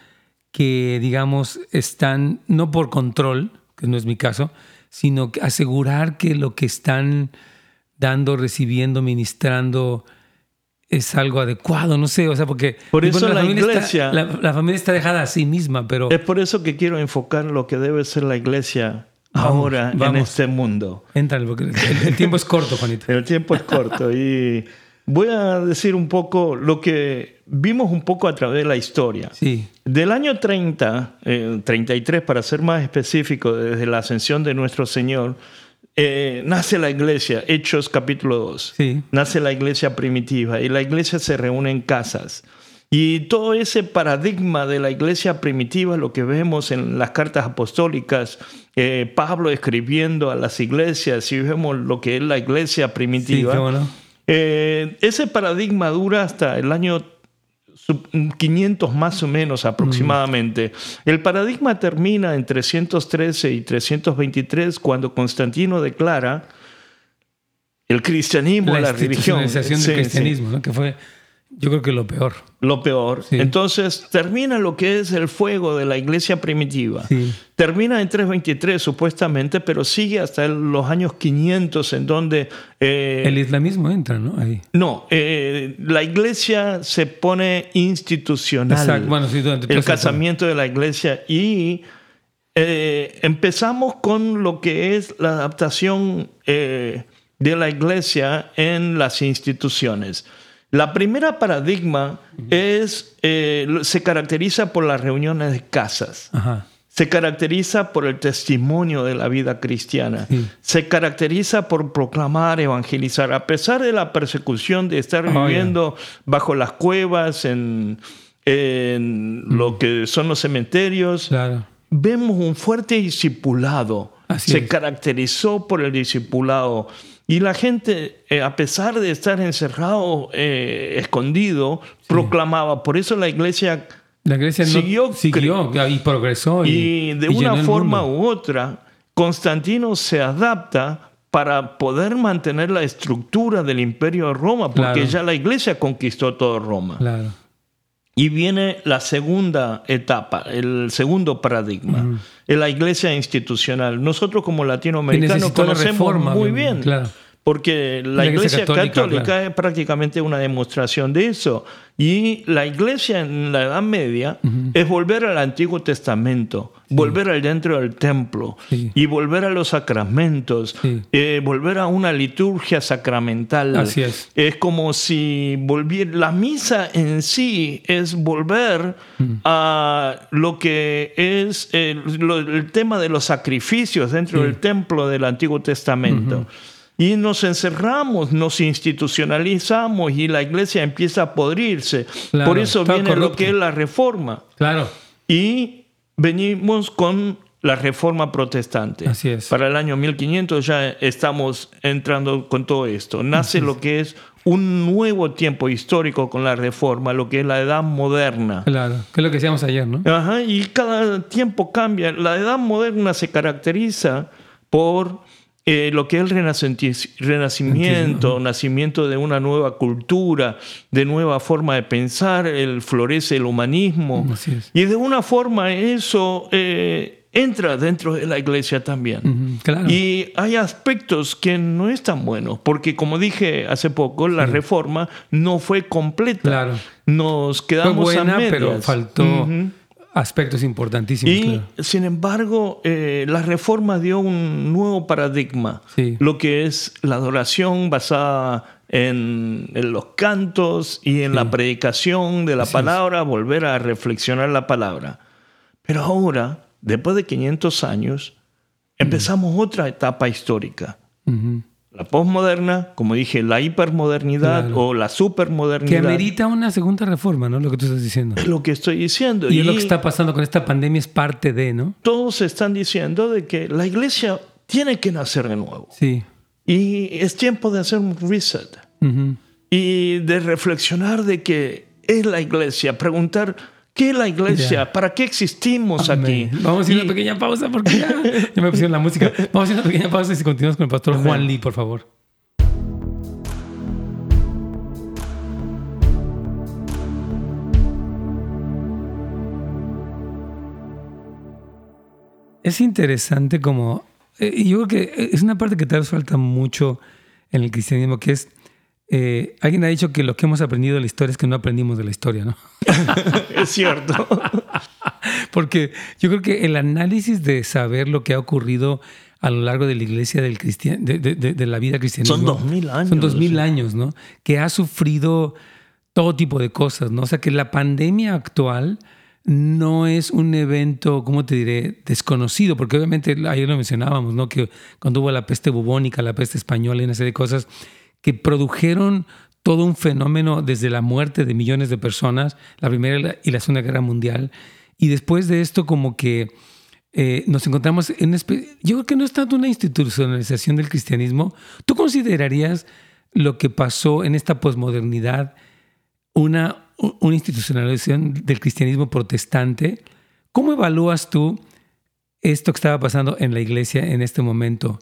que, digamos, están, no por control, que no es mi caso, sino asegurar que lo que están dando, recibiendo, ministrando es algo adecuado, no sé, o sea, porque por eso la, iglesia, la, familia está dejada a sí misma, pero es por eso que quiero enfocar lo que debe ser la iglesia ahora en este mundo. Entra, porque el, tiempo es corto, Juanito. el tiempo es corto y voy a decir un poco lo que vimos un poco a través de la historia. Sí. Del año 30, 33 eh, para ser más específico, desde la ascensión de nuestro Señor, eh, nace la iglesia, Hechos capítulo 2. Nace la iglesia primitiva y la iglesia se reúne en casas. Y todo ese paradigma de la iglesia primitiva, lo que vemos en las cartas apostólicas, eh, Pablo escribiendo a las iglesias, y vemos lo que es la iglesia primitiva, ese paradigma dura hasta el año 500 más o menos aproximadamente. El paradigma termina en 313 y 323 cuando Constantino declara el cristianismo, la, la religión. del cristianismo, que fue yo creo que lo peor. Lo peor. Entonces termina lo que es el fuego de la iglesia primitiva. Termina en 323 supuestamente, pero sigue hasta los años 500 en donde... Eh, el islamismo entra, ¿no? Ahí. No, eh, la iglesia se pone institucional. Exacto. Bueno, sí, el casamiento de la iglesia y eh, empezamos con lo que es la adaptación de la iglesia en las instituciones. La primera paradigma es, eh, se caracteriza por las reuniones de casas. Se caracteriza por el testimonio de la vida cristiana. Se caracteriza por proclamar, evangelizar. A pesar de la persecución de estar oh, viviendo bajo las cuevas, en, lo que son los cementerios, vemos un fuerte discipulado. se caracterizó por el discipulado. Y la gente, eh, a pesar de estar encerrado, eh, escondido, proclamaba. Por eso la iglesia, la iglesia siguió, siguió y progresó. Y, de una forma u otra, Constantino se adapta para poder mantener la estructura del imperio de Roma, porque ya la iglesia conquistó todo Roma. Claro. Y viene la segunda etapa, el segundo paradigma, la iglesia institucional. Nosotros como latinoamericanos conocemos muy bien. Porque la, iglesia, católica, es prácticamente una demostración de eso. Y la iglesia en la Edad Media es volver al Antiguo Testamento, volver al dentro del templo y volver a los sacramentos, eh, volver a una liturgia sacramental. Así es. Es como si volviera. La misa en sí es volver a lo que es el, tema de los sacrificios dentro del templo del Antiguo Testamento. Y nos encerramos, nos institucionalizamos y la iglesia empieza a podrirse. Por eso viene lo que es la reforma. Claro. Y venimos con la reforma protestante. Así es. Para el año 1500 ya estamos entrando con todo esto. Nace lo que es un nuevo tiempo histórico con la reforma, lo que es la edad moderna. Claro, que es lo que decíamos ayer, ¿no? Ajá, y cada tiempo cambia. La edad moderna se caracteriza por eh, lo que es el renacimiento, nacimiento de una nueva cultura, de nueva forma de pensar, el, florece el humanismo. Y de una forma eso eh, entra dentro de la iglesia también. Y hay aspectos que no están buenos, porque como dije hace poco, la reforma no fue completa. Nos quedamos a medias. pero faltó aspectos importantísimos. Y sin embargo, eh, la reforma dio un nuevo paradigma, lo que es la adoración basada en, los cantos y en la predicación de la palabra, volver a reflexionar la palabra. Pero ahora, después de 500 años, empezamos otra etapa histórica. La postmoderna, como dije, la hipermodernidad o la supermodernidad. Que amerita una segunda reforma, ¿no? Lo que tú estás diciendo. Es lo que estoy diciendo. Y, lo que está pasando con esta pandemia es parte de, ¿no? Todos están diciendo de que la iglesia tiene que nacer de nuevo. Sí. Y es tiempo de hacer un reset. Y de reflexionar de qué es la iglesia, preguntar qué es la iglesia, para qué existimos aquí. Vamos a hacer una pequeña pausa porque ya, ya me pusieron la música. Vamos a hacer una pequeña pausa y si continuamos con el pastor Juan Lee, por favor. Es interesante como, eh, yo creo que es una parte que tal vez falta mucho en el cristianismo, que es, eh, alguien ha dicho que lo que hemos aprendido de la historia es que no aprendimos de la historia, ¿no? es cierto. Porque yo creo que el análisis de saber lo que ha ocurrido a lo largo de la iglesia del cristian, de, de, la vida cristiana. Son dos mil años. Son dos mil años, ¿no? Que ha sufrido todo tipo de cosas, ¿no? O sea, que la pandemia actual no es un evento, ¿cómo te diré?, desconocido, porque obviamente ayer lo mencionábamos, ¿no? Que cuando hubo la peste bubónica, la peste española y una serie de cosas que produjeron todo un fenómeno desde la muerte de millones de personas, la Primera y la Segunda Guerra Mundial, y después de esto como que eh, nos encontramos en... Yo creo que no es tanto una institucionalización del cristianismo. ¿Tú considerarías lo que pasó en esta posmodernidad una una institucionalización del cristianismo protestante. ¿Cómo evalúas tú esto que estaba pasando en la iglesia en este momento?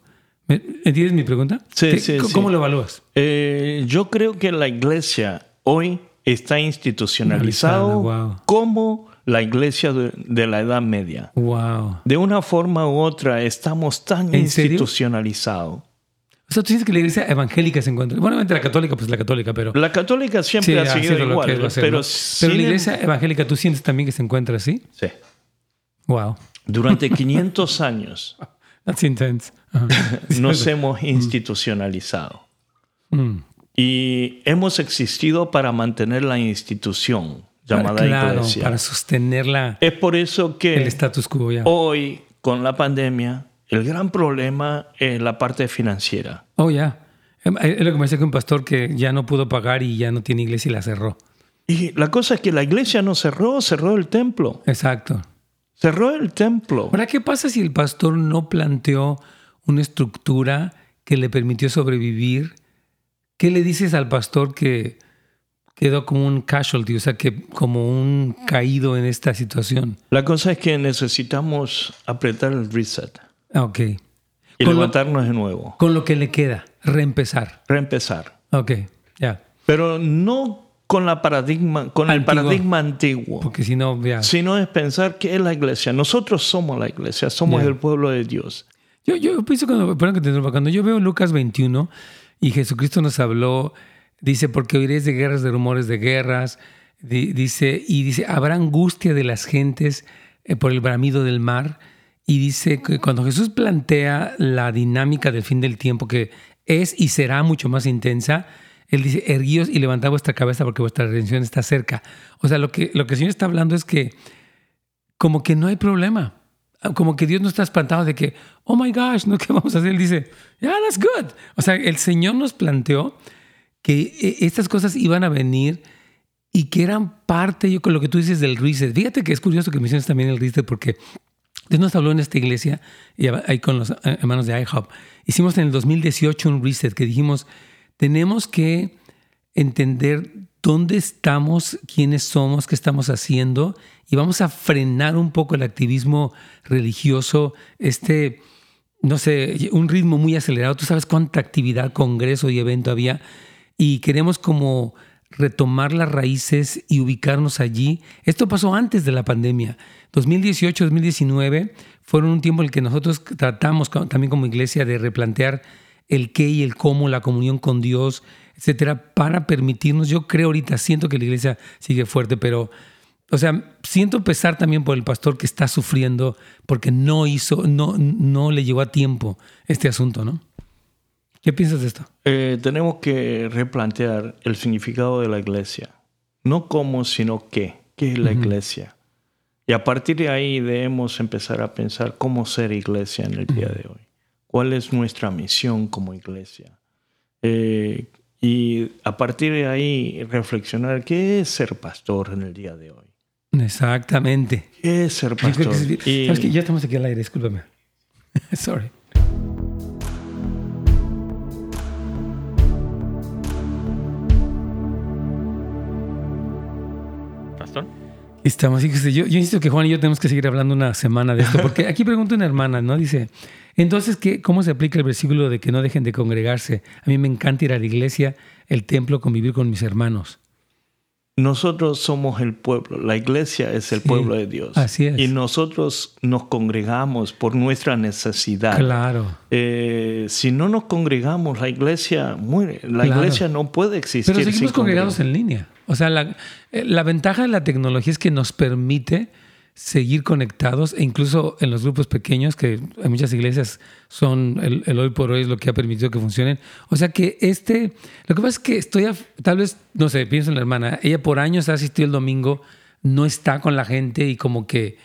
¿Entiendes mi pregunta? Sí, sí. ¿Cómo lo evalúas? Eh, yo creo que la iglesia hoy está institucionalizado como la iglesia de, la Edad Media. Wow. De una forma u otra estamos tan institucionalizados. O sea, tú dices que la iglesia evangélica se encuentra. Bueno, la católica, pues la católica, pero. La católica siempre ha sido igual. pero, pero la iglesia evangélica, ¿tú sientes también que se encuentra así? Sí. Wow. Durante 500 años. That's intense. nos hemos institucionalizado. Mm. Y hemos existido para mantener la institución llamada claro, iglesia. Para sostenerla. Es por eso que. El status quo ya. Hoy, con la pandemia, el gran problema es la parte financiera. Oh, ya. Em, es lo que me decía que un pastor que ya no pudo pagar y ya no tiene iglesia y la cerró. Y la cosa es que la iglesia no cerró, cerró el templo. Exacto. Cerró el templo. Ahora, ¿qué pasa si el pastor no planteó una estructura que le permitió sobrevivir? ¿Qué le dices al pastor que quedó como un casualty, o sea, que como un caído en esta situación? La cosa es que necesitamos apretar el reset. Ah, ok. Y levantarnos de nuevo. Con lo que le queda, reempezar. Reempezar. Ok, ya. Pero no con la paradigma, con el paradigma antiguo. Porque si no, ya. Sino es pensar que es la iglesia. Nosotros somos la iglesia, somos el pueblo de Dios. Yo, yo pienso cuando, cuando yo veo Lucas 21 y Jesucristo nos habló, dice, porque oiréis de guerras, de rumores de guerras, dice, y dice, habrá angustia de las gentes eh, por el bramido del mar y dice que cuando Jesús plantea la dinámica del fin del tiempo, que es y será mucho más intensa, Él dice, erguíos y levantad vuestra cabeza porque vuestra redención está cerca. O sea, lo que, lo que el Señor está hablando es que como que no hay problema. Como que Dios no está espantado de que, oh my gosh, ¿no? ¿qué vamos a hacer? Él dice, yeah, that's good. O sea, el Señor nos planteó que eh, estas cosas iban a venir y que eran parte, yo con lo que tú dices del reset. Fíjate que es curioso que menciones también el reset porque Dios nos habló en esta iglesia, y ahí con los eh, hermanos de IHOP. Hicimos en el 2018 un reset que dijimos, tenemos que entender dónde estamos, quiénes somos, qué estamos haciendo, y vamos a frenar un poco el activismo religioso, este, no sé, un ritmo muy acelerado. Tú sabes cuánta actividad, congreso y evento había, y queremos como retomar las raíces y ubicarnos allí. Esto pasó antes de la pandemia. 2018, 2019 fueron un tiempo en el que nosotros tratamos también como iglesia de replantear el qué y el cómo, la comunión con Dios, etcétera, para permitirnos. Yo creo ahorita, siento que la iglesia sigue fuerte, pero, o sea, siento pesar también por el pastor que está sufriendo porque no hizo, no, no le llegó a tiempo este asunto, ¿no? ¿Qué piensas de esto? Eh, tenemos que replantear el significado de la iglesia. No cómo, sino qué. ¿Qué es la iglesia? Y a partir de ahí debemos empezar a pensar cómo ser iglesia en el día de hoy. ¿Cuál es nuestra misión como iglesia? Eh, y a partir de ahí reflexionar qué es ser pastor en el día de hoy. Exactamente. ¿Qué es ser pastor? y... ¿Sabes que ya estamos aquí al aire, discúlpame. Sorry. Estamos, yo, yo insisto que Juan y yo tenemos que seguir hablando una semana de esto, porque aquí pregunta una hermana, ¿no? Dice, entonces, ¿qué, ¿cómo se aplica el versículo de que no dejen de congregarse? A mí me encanta ir a la iglesia, el templo, convivir con mis hermanos. Nosotros somos el pueblo, la iglesia es el pueblo de Dios. Así es. Y nosotros nos congregamos por nuestra necesidad. Claro. Eh, si no nos congregamos, la iglesia muere. La iglesia no puede existir. Pero seguimos congregados en línea. O sea, la, eh, la ventaja de la tecnología es que nos permite seguir conectados e incluso en los grupos pequeños, que en muchas iglesias son el, hoy por hoy es lo que ha permitido que funcionen. O sea que este, lo que pasa es que estoy, tal vez, no sé, pienso en la hermana, ella por años ha asistido el domingo, no está con la gente y como que,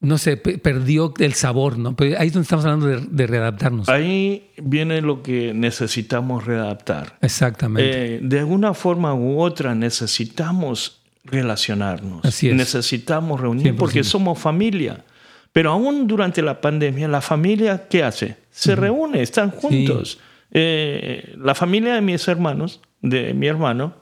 no sé, perdió el sabor, ¿no? Pero ahí es donde estamos hablando de, de readaptarnos. Ahí viene lo que necesitamos readaptar. Exactamente. Eh, de alguna forma u otra necesitamos relacionarnos. Necesitamos reunir porque somos familia. Pero aún durante la pandemia, la familia, ¿qué hace? Se reúne, están juntos. Eh, la familia de mis hermanos, de mi hermano,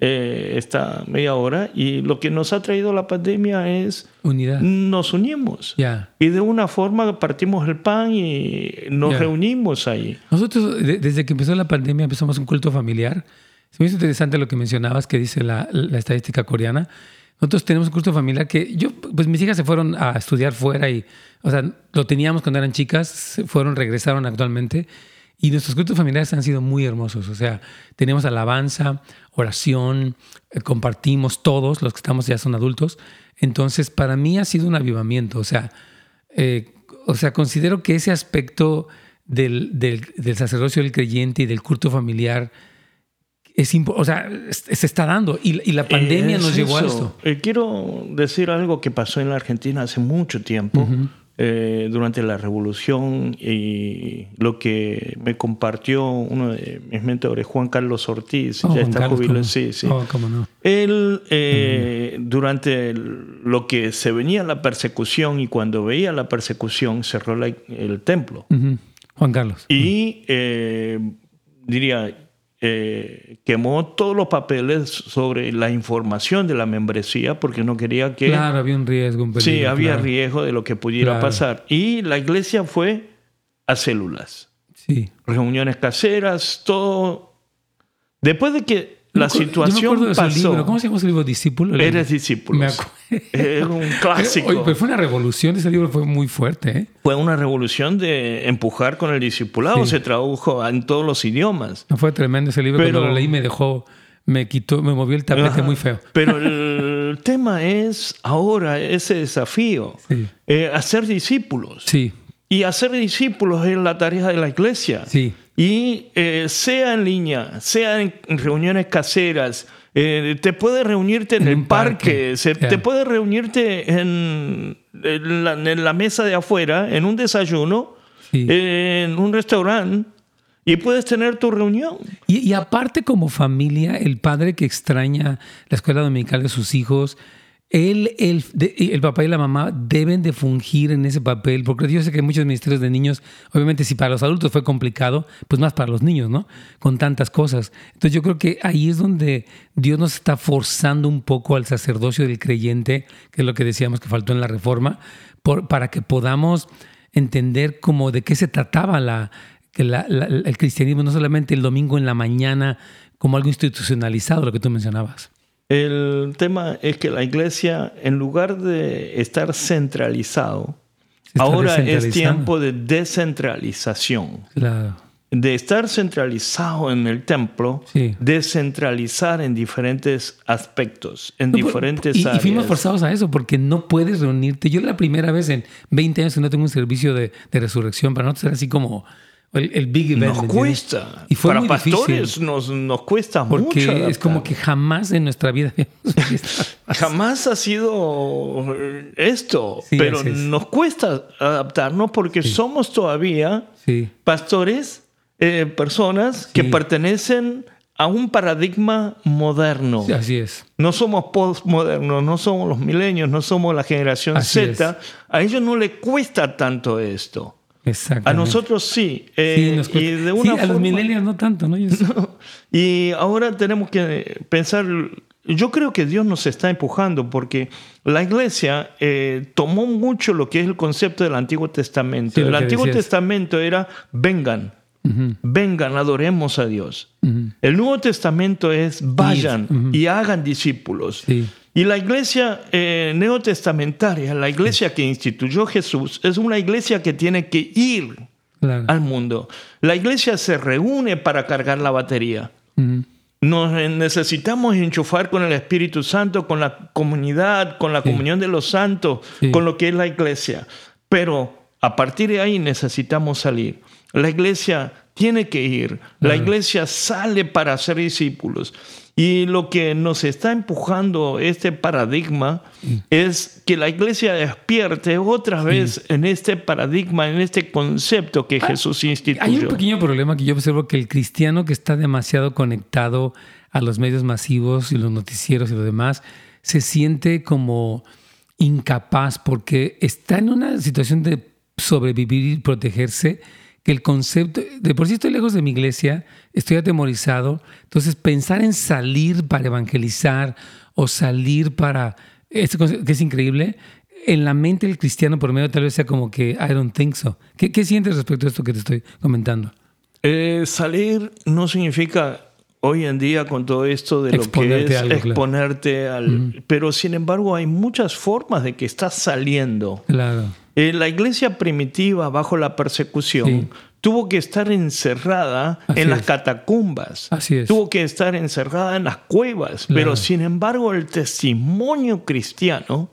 eh, está media hora y lo que nos ha traído la pandemia es unidad. Nos unimos. Y de una forma partimos el pan y nos reunimos ahí. Nosotros, desde que empezó la pandemia, empezamos un culto familiar es muy interesante lo que mencionabas, que dice la, estadística coreana. Nosotros tenemos un curso familiar que yo, pues mis hijas se fueron a estudiar fuera y, o sea, lo teníamos cuando eran chicas, se fueron, regresaron actualmente. Y nuestros cultos familiares han sido muy hermosos. O sea, tenemos alabanza, oración, eh, compartimos todos, los que estamos ya son adultos. Entonces, para mí ha sido un avivamiento. O sea, eh, o sea considero que ese aspecto del, del, del sacerdocio del creyente y del culto familiar es o sea, se está dando y, la pandemia nos llevó a esto. Eh, quiero decir algo que pasó en la Argentina hace mucho tiempo, eh, durante la revolución y lo que me compartió uno de mis mentores, Juan Carlos Ortiz, oh, ya está jubilado. Sí, sí. Oh, cómo no. Él, eh, durante lo que se venía la persecución y cuando veía la persecución, cerró el templo. Juan Carlos. Y diría, eh, quemó todos los papeles sobre la información de la membresía porque no quería que... Claro, había un riesgo, un Sí, había riesgo de lo que pudiera pasar. Y la iglesia fue a células. Sí. Reuniones caseras, todo. Después de que la situación pasó. ¿Cómo se llama ese libro? Discípulo. Eres discípulo. Me Es un clásico. Oye, pero fue una revolución. Ese libro fue muy fuerte. ¿eh? Fue una revolución de empujar con el discipulado. Se tradujo en todos los idiomas. No fue tremendo ese libro. Pero, Cuando lo leí me dejó, me quitó, me movió el tapete muy feo. Pero el tema es ahora ese desafío. Eh, hacer discípulos. Sí. Y hacer discípulos es la tarea de la iglesia. Sí. Y eh, sea en línea, sea en reuniones caseras, eh, te puedes reunirte en, el parque, te puedes reunirte en, la, mesa de afuera, en un desayuno, en un restaurante. Y puedes tener tu reunión. Y, y, aparte como familia, el padre que extraña la escuela dominical de sus hijos, él, el, el, papá y la mamá deben de fungir en ese papel, porque yo sé que muchos ministerios de niños, obviamente si para los adultos fue complicado, pues más para los niños, ¿no? Con tantas cosas. Entonces yo creo que ahí es donde Dios nos está forzando un poco al sacerdocio del creyente, que es lo que decíamos que faltó en la reforma, para que podamos entender cómo de qué se trataba la, que el cristianismo, no solamente el domingo en la mañana como algo institucionalizado, lo que tú mencionabas. El tema es que la iglesia, en lugar de estar centralizado, ahora es tiempo de descentralización. Claro. De estar centralizado en el templo, descentralizar en diferentes aspectos, en diferentes y, áreas. Y fuimos forzados a eso porque no puedes reunirte. Yo la primera vez en 20 años que no tengo un servicio de, de resurrección, para no ser así como el, Big Event. Nos cuesta. Y fue Para pastores nos, nos, cuesta porque mucho. Porque es como que jamás en nuestra vida Jamás ha sido esto. pero nos cuesta adaptarnos porque somos todavía pastores, eh, personas que pertenecen a un paradigma moderno. así es. No somos postmodernos, no somos los milenios, no somos la generación Z. A ellos no les cuesta tanto esto. A nosotros sí. Eh, y de una a los millennials no tanto, ¿no? y ahora tenemos que pensar yo creo que Dios nos está empujando porque la iglesia eh, tomó mucho lo que es el concepto del Antiguo Testamento. el Antiguo Testamento era vengan, vengan, adoremos a Dios. El Nuevo Testamento es vayan y hagan discípulos. Y la iglesia eh, neotestamentaria, la iglesia que instituyó Jesús, es una iglesia que tiene que ir al mundo. La iglesia se reúne para cargar la batería. Nos necesitamos enchufar con el Espíritu Santo, con la comunidad, con la comunión de los santos, con lo que es la iglesia. Pero a partir de ahí necesitamos salir. La iglesia tiene que ir. La iglesia sale para ser discípulos. Y lo que nos está empujando este paradigma es que la iglesia despierte otra vez en este paradigma, en este concepto que Jesús instituyó. Hay un pequeño problema que yo observo que el cristiano que está demasiado conectado a los medios masivos y los noticieros y lo demás, se siente como incapaz porque está en una situación de sobrevivir y protegerse que el concepto, de por sí estoy lejos de mi iglesia, estoy atemorizado, entonces pensar en salir para evangelizar o salir para, esto que es increíble, en la mente del cristiano por medio tal vez sea como que I don't think so. ¿Qué, qué sientes respecto a esto que te estoy comentando? Eh, salir no significa hoy en día con todo esto de lo que es exponerte al... Pero sin embargo hay muchas formas de que estás saliendo. Claro. Eh, la iglesia primitiva bajo la persecución tuvo que estar encerrada en las catacumbas. Así es. Tuvo que estar encerrada en las cuevas. Pero sin embargo el testimonio cristiano...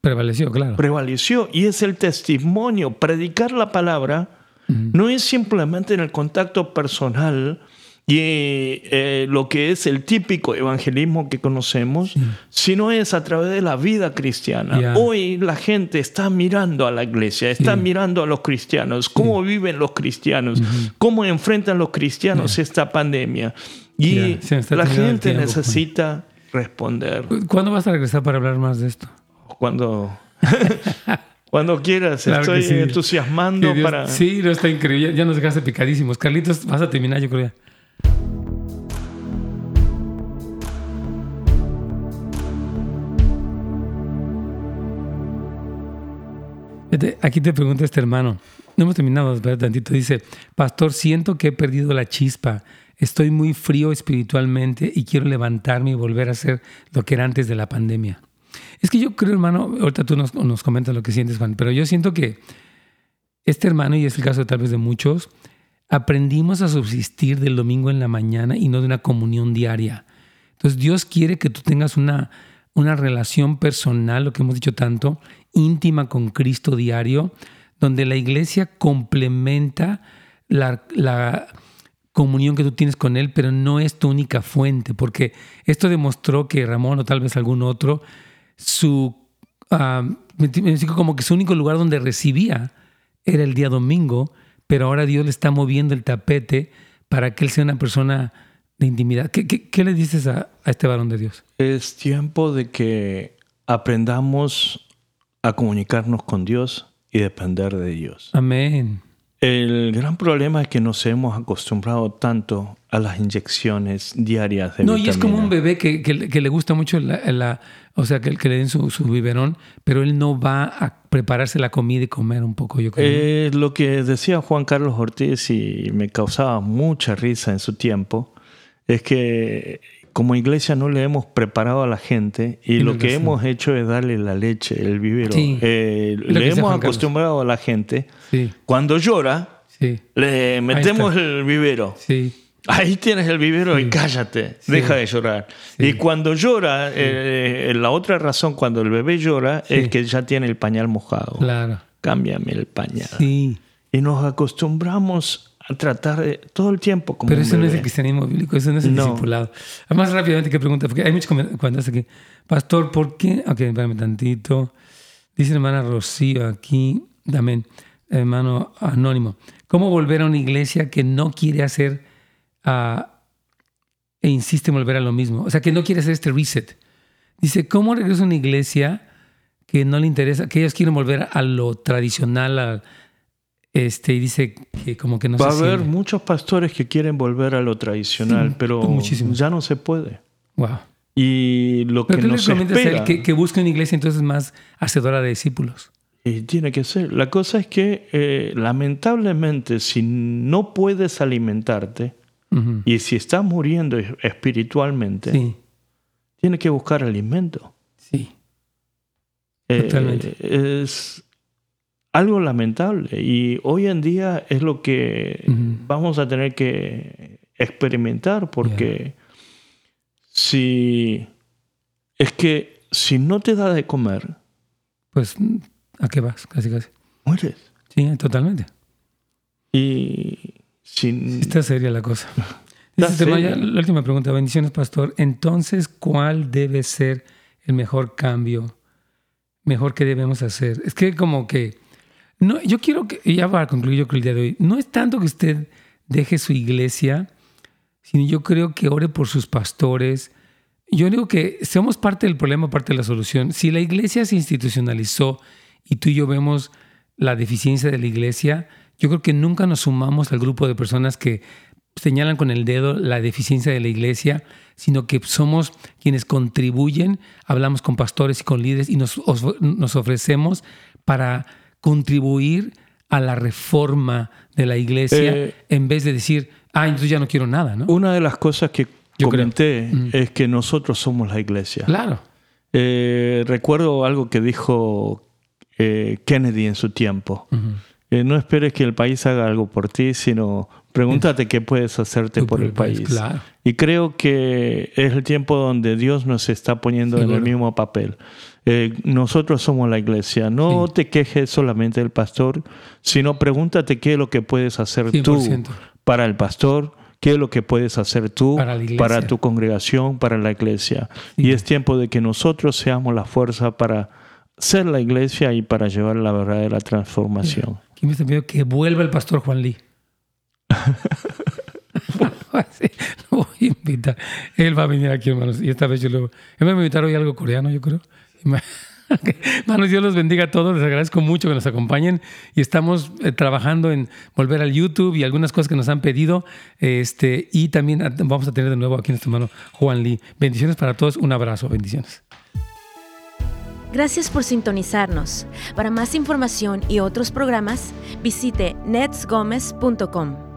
Prevaleció, claro. Prevaleció. Y es el testimonio. Predicar la palabra no es simplemente en el contacto personal y eh, lo que es el típico evangelismo que conocemos, sino es a través de la vida cristiana. Hoy la gente está mirando a la iglesia, está mirando a los cristianos, cómo viven los cristianos, cómo enfrentan los cristianos esta pandemia. Y la gente necesita responder. ¿Cuándo vas a regresar para hablar más de esto? Cuando... Cuando quieras, estoy entusiasmando para... Sí, no está increíble. Ya nos dejaste picadísimos. Carlitos, vas a terminar, yo creo. Aquí te pregunta este hermano. No hemos terminado, espera tantito. Dice, Pastor, siento que he perdido la chispa. Estoy muy frío espiritualmente y quiero levantarme y volver a ser lo que era antes de la pandemia. Es que yo creo, hermano, ahorita tú nos, nos comentas lo que sientes, Juan, pero yo siento que este hermano, y es el caso tal vez de muchos, aprendimos a subsistir del domingo en la mañana y no de una comunión diaria. Entonces Dios quiere que tú tengas una, una relación personal, lo que hemos dicho tanto, íntima con Cristo diario, donde la iglesia complementa la, comunión que tú tienes con Él, pero no es tu única fuente, porque esto demostró que Ramón o tal vez algún otro, su, uh, como que su único lugar donde recibía era el día domingo, pero ahora Dios le está moviendo el tapete para que Él sea una persona de intimidad. ¿Qué, le dices a este varón de Dios? Es tiempo de que aprendamos a comunicarnos con Dios y depender de Dios. Amén. El gran problema es que nos hemos acostumbrado tanto a las inyecciones diarias de No, y es como un bebé que, que, le gusta mucho la, o sea, que, que, le den su, su, biberón, pero él no va a prepararse la comida y comer un poco, yo creo. Eh, lo que decía Juan Carlos Ortiz y me causaba mucha risa en su tiempo, es que como iglesia no le hemos preparado a la gente y lo que hemos hecho es darle la leche, el vivero. Eh, le hemos acostumbrado a la gente. Cuando llora, le metemos el vivero. Ahí tienes el vivero y cállate, deja de llorar. Y cuando llora, eh, eh, la otra razón cuando el bebé llora es que ya tiene el pañal mojado. Claro. Cámbiame el pañal. Y nos acostumbramos a tratar de, todo el tiempo como Pero eso no es el cristianismo bíblico, eso no es el discipulado. Además, rápidamente, ¿qué pregunta? Porque hay muchos comentarios aquí. Pastor, ¿por qué? Ok, espérame tantito. Dice hermana Rocío aquí, también, hermano anónimo. ¿Cómo volver a una iglesia que no quiere hacer uh, e insiste en volver a lo mismo? O sea, que no quiere hacer este reset. Dice, ¿cómo regresa a una iglesia que no le interesa, que ellos quieren volver a lo tradicional, a, este, y dice que como que no Va a haber muchos pastores que quieren volver a lo tradicional, pero ya no se puede. Wow. Y lo que nos espera... Que, que busque una iglesia entonces más hacedora de discípulos. Y tiene que ser. La cosa es que, eh, lamentablemente, si no puedes alimentarte y si estás muriendo espiritualmente, sí. tienes que buscar alimento. Sí. Eh, Totalmente. Es algo lamentable. Y hoy en día es lo que vamos a tener que experimentar porque si es que si no te da de comer, pues ¿A qué vas? Casi, casi. Mueres. Sí, totalmente. Y sin... Esta sería la cosa. la última pregunta. Bendiciones, pastor. Entonces, ¿cuál debe ser el mejor cambio? Mejor que debemos hacer. Es que como que... No, yo quiero que, ya para concluir yo creo el día de hoy, no es tanto que usted deje su iglesia, sino yo creo que ore por sus pastores. Yo digo que somos parte del problema, parte de la solución. Si la iglesia se institucionalizó y tú y yo vemos la deficiencia de la iglesia, yo creo que nunca nos sumamos al grupo de personas que señalan con el dedo la deficiencia de la iglesia, sino que somos quienes contribuyen, hablamos con pastores y con líderes y nos, nos ofrecemos para contribuir a la reforma de la iglesia eh, en vez de decir, ah, entonces ya no quiero nada, ¿no? Una de las cosas que yo comenté es que nosotros somos la iglesia. Claro. Eh, recuerdo algo que dijo eh, Kennedy en su tiempo. Eh, no esperes que el país haga algo por ti, sino pregúntate qué puedes hacerte por el país. Y creo que es el tiempo donde Dios nos está poniendo en el mismo papel. Eh, nosotros somos la iglesia. No te quejes solamente del pastor, sino pregúntate qué es lo que puedes hacer tú para el pastor, qué es lo que puedes hacer tú para, tu congregación, para la iglesia. Y es tiempo de que nosotros seamos la fuerza para ser la iglesia y para llevar la verdadera transformación. ¿Quién me está pidiendo que vuelva el pastor Juan Lee? lo voy a invitar. Él va a venir aquí, hermanos. Y esta vez yo lo. Él me va a invitar hoy algo coreano, yo creo. Hermanos, Dios los bendiga a todos. Les agradezco mucho que nos acompañen. Y estamos eh, trabajando en volver al YouTube y algunas cosas que nos han pedido. Este, y también vamos a tener de nuevo aquí nuestro hermano Juan Lee. Bendiciones para todos. Un abrazo. Bendiciones. Gracias por sintonizarnos. Para más información y otros programas, visite netsgomez.com.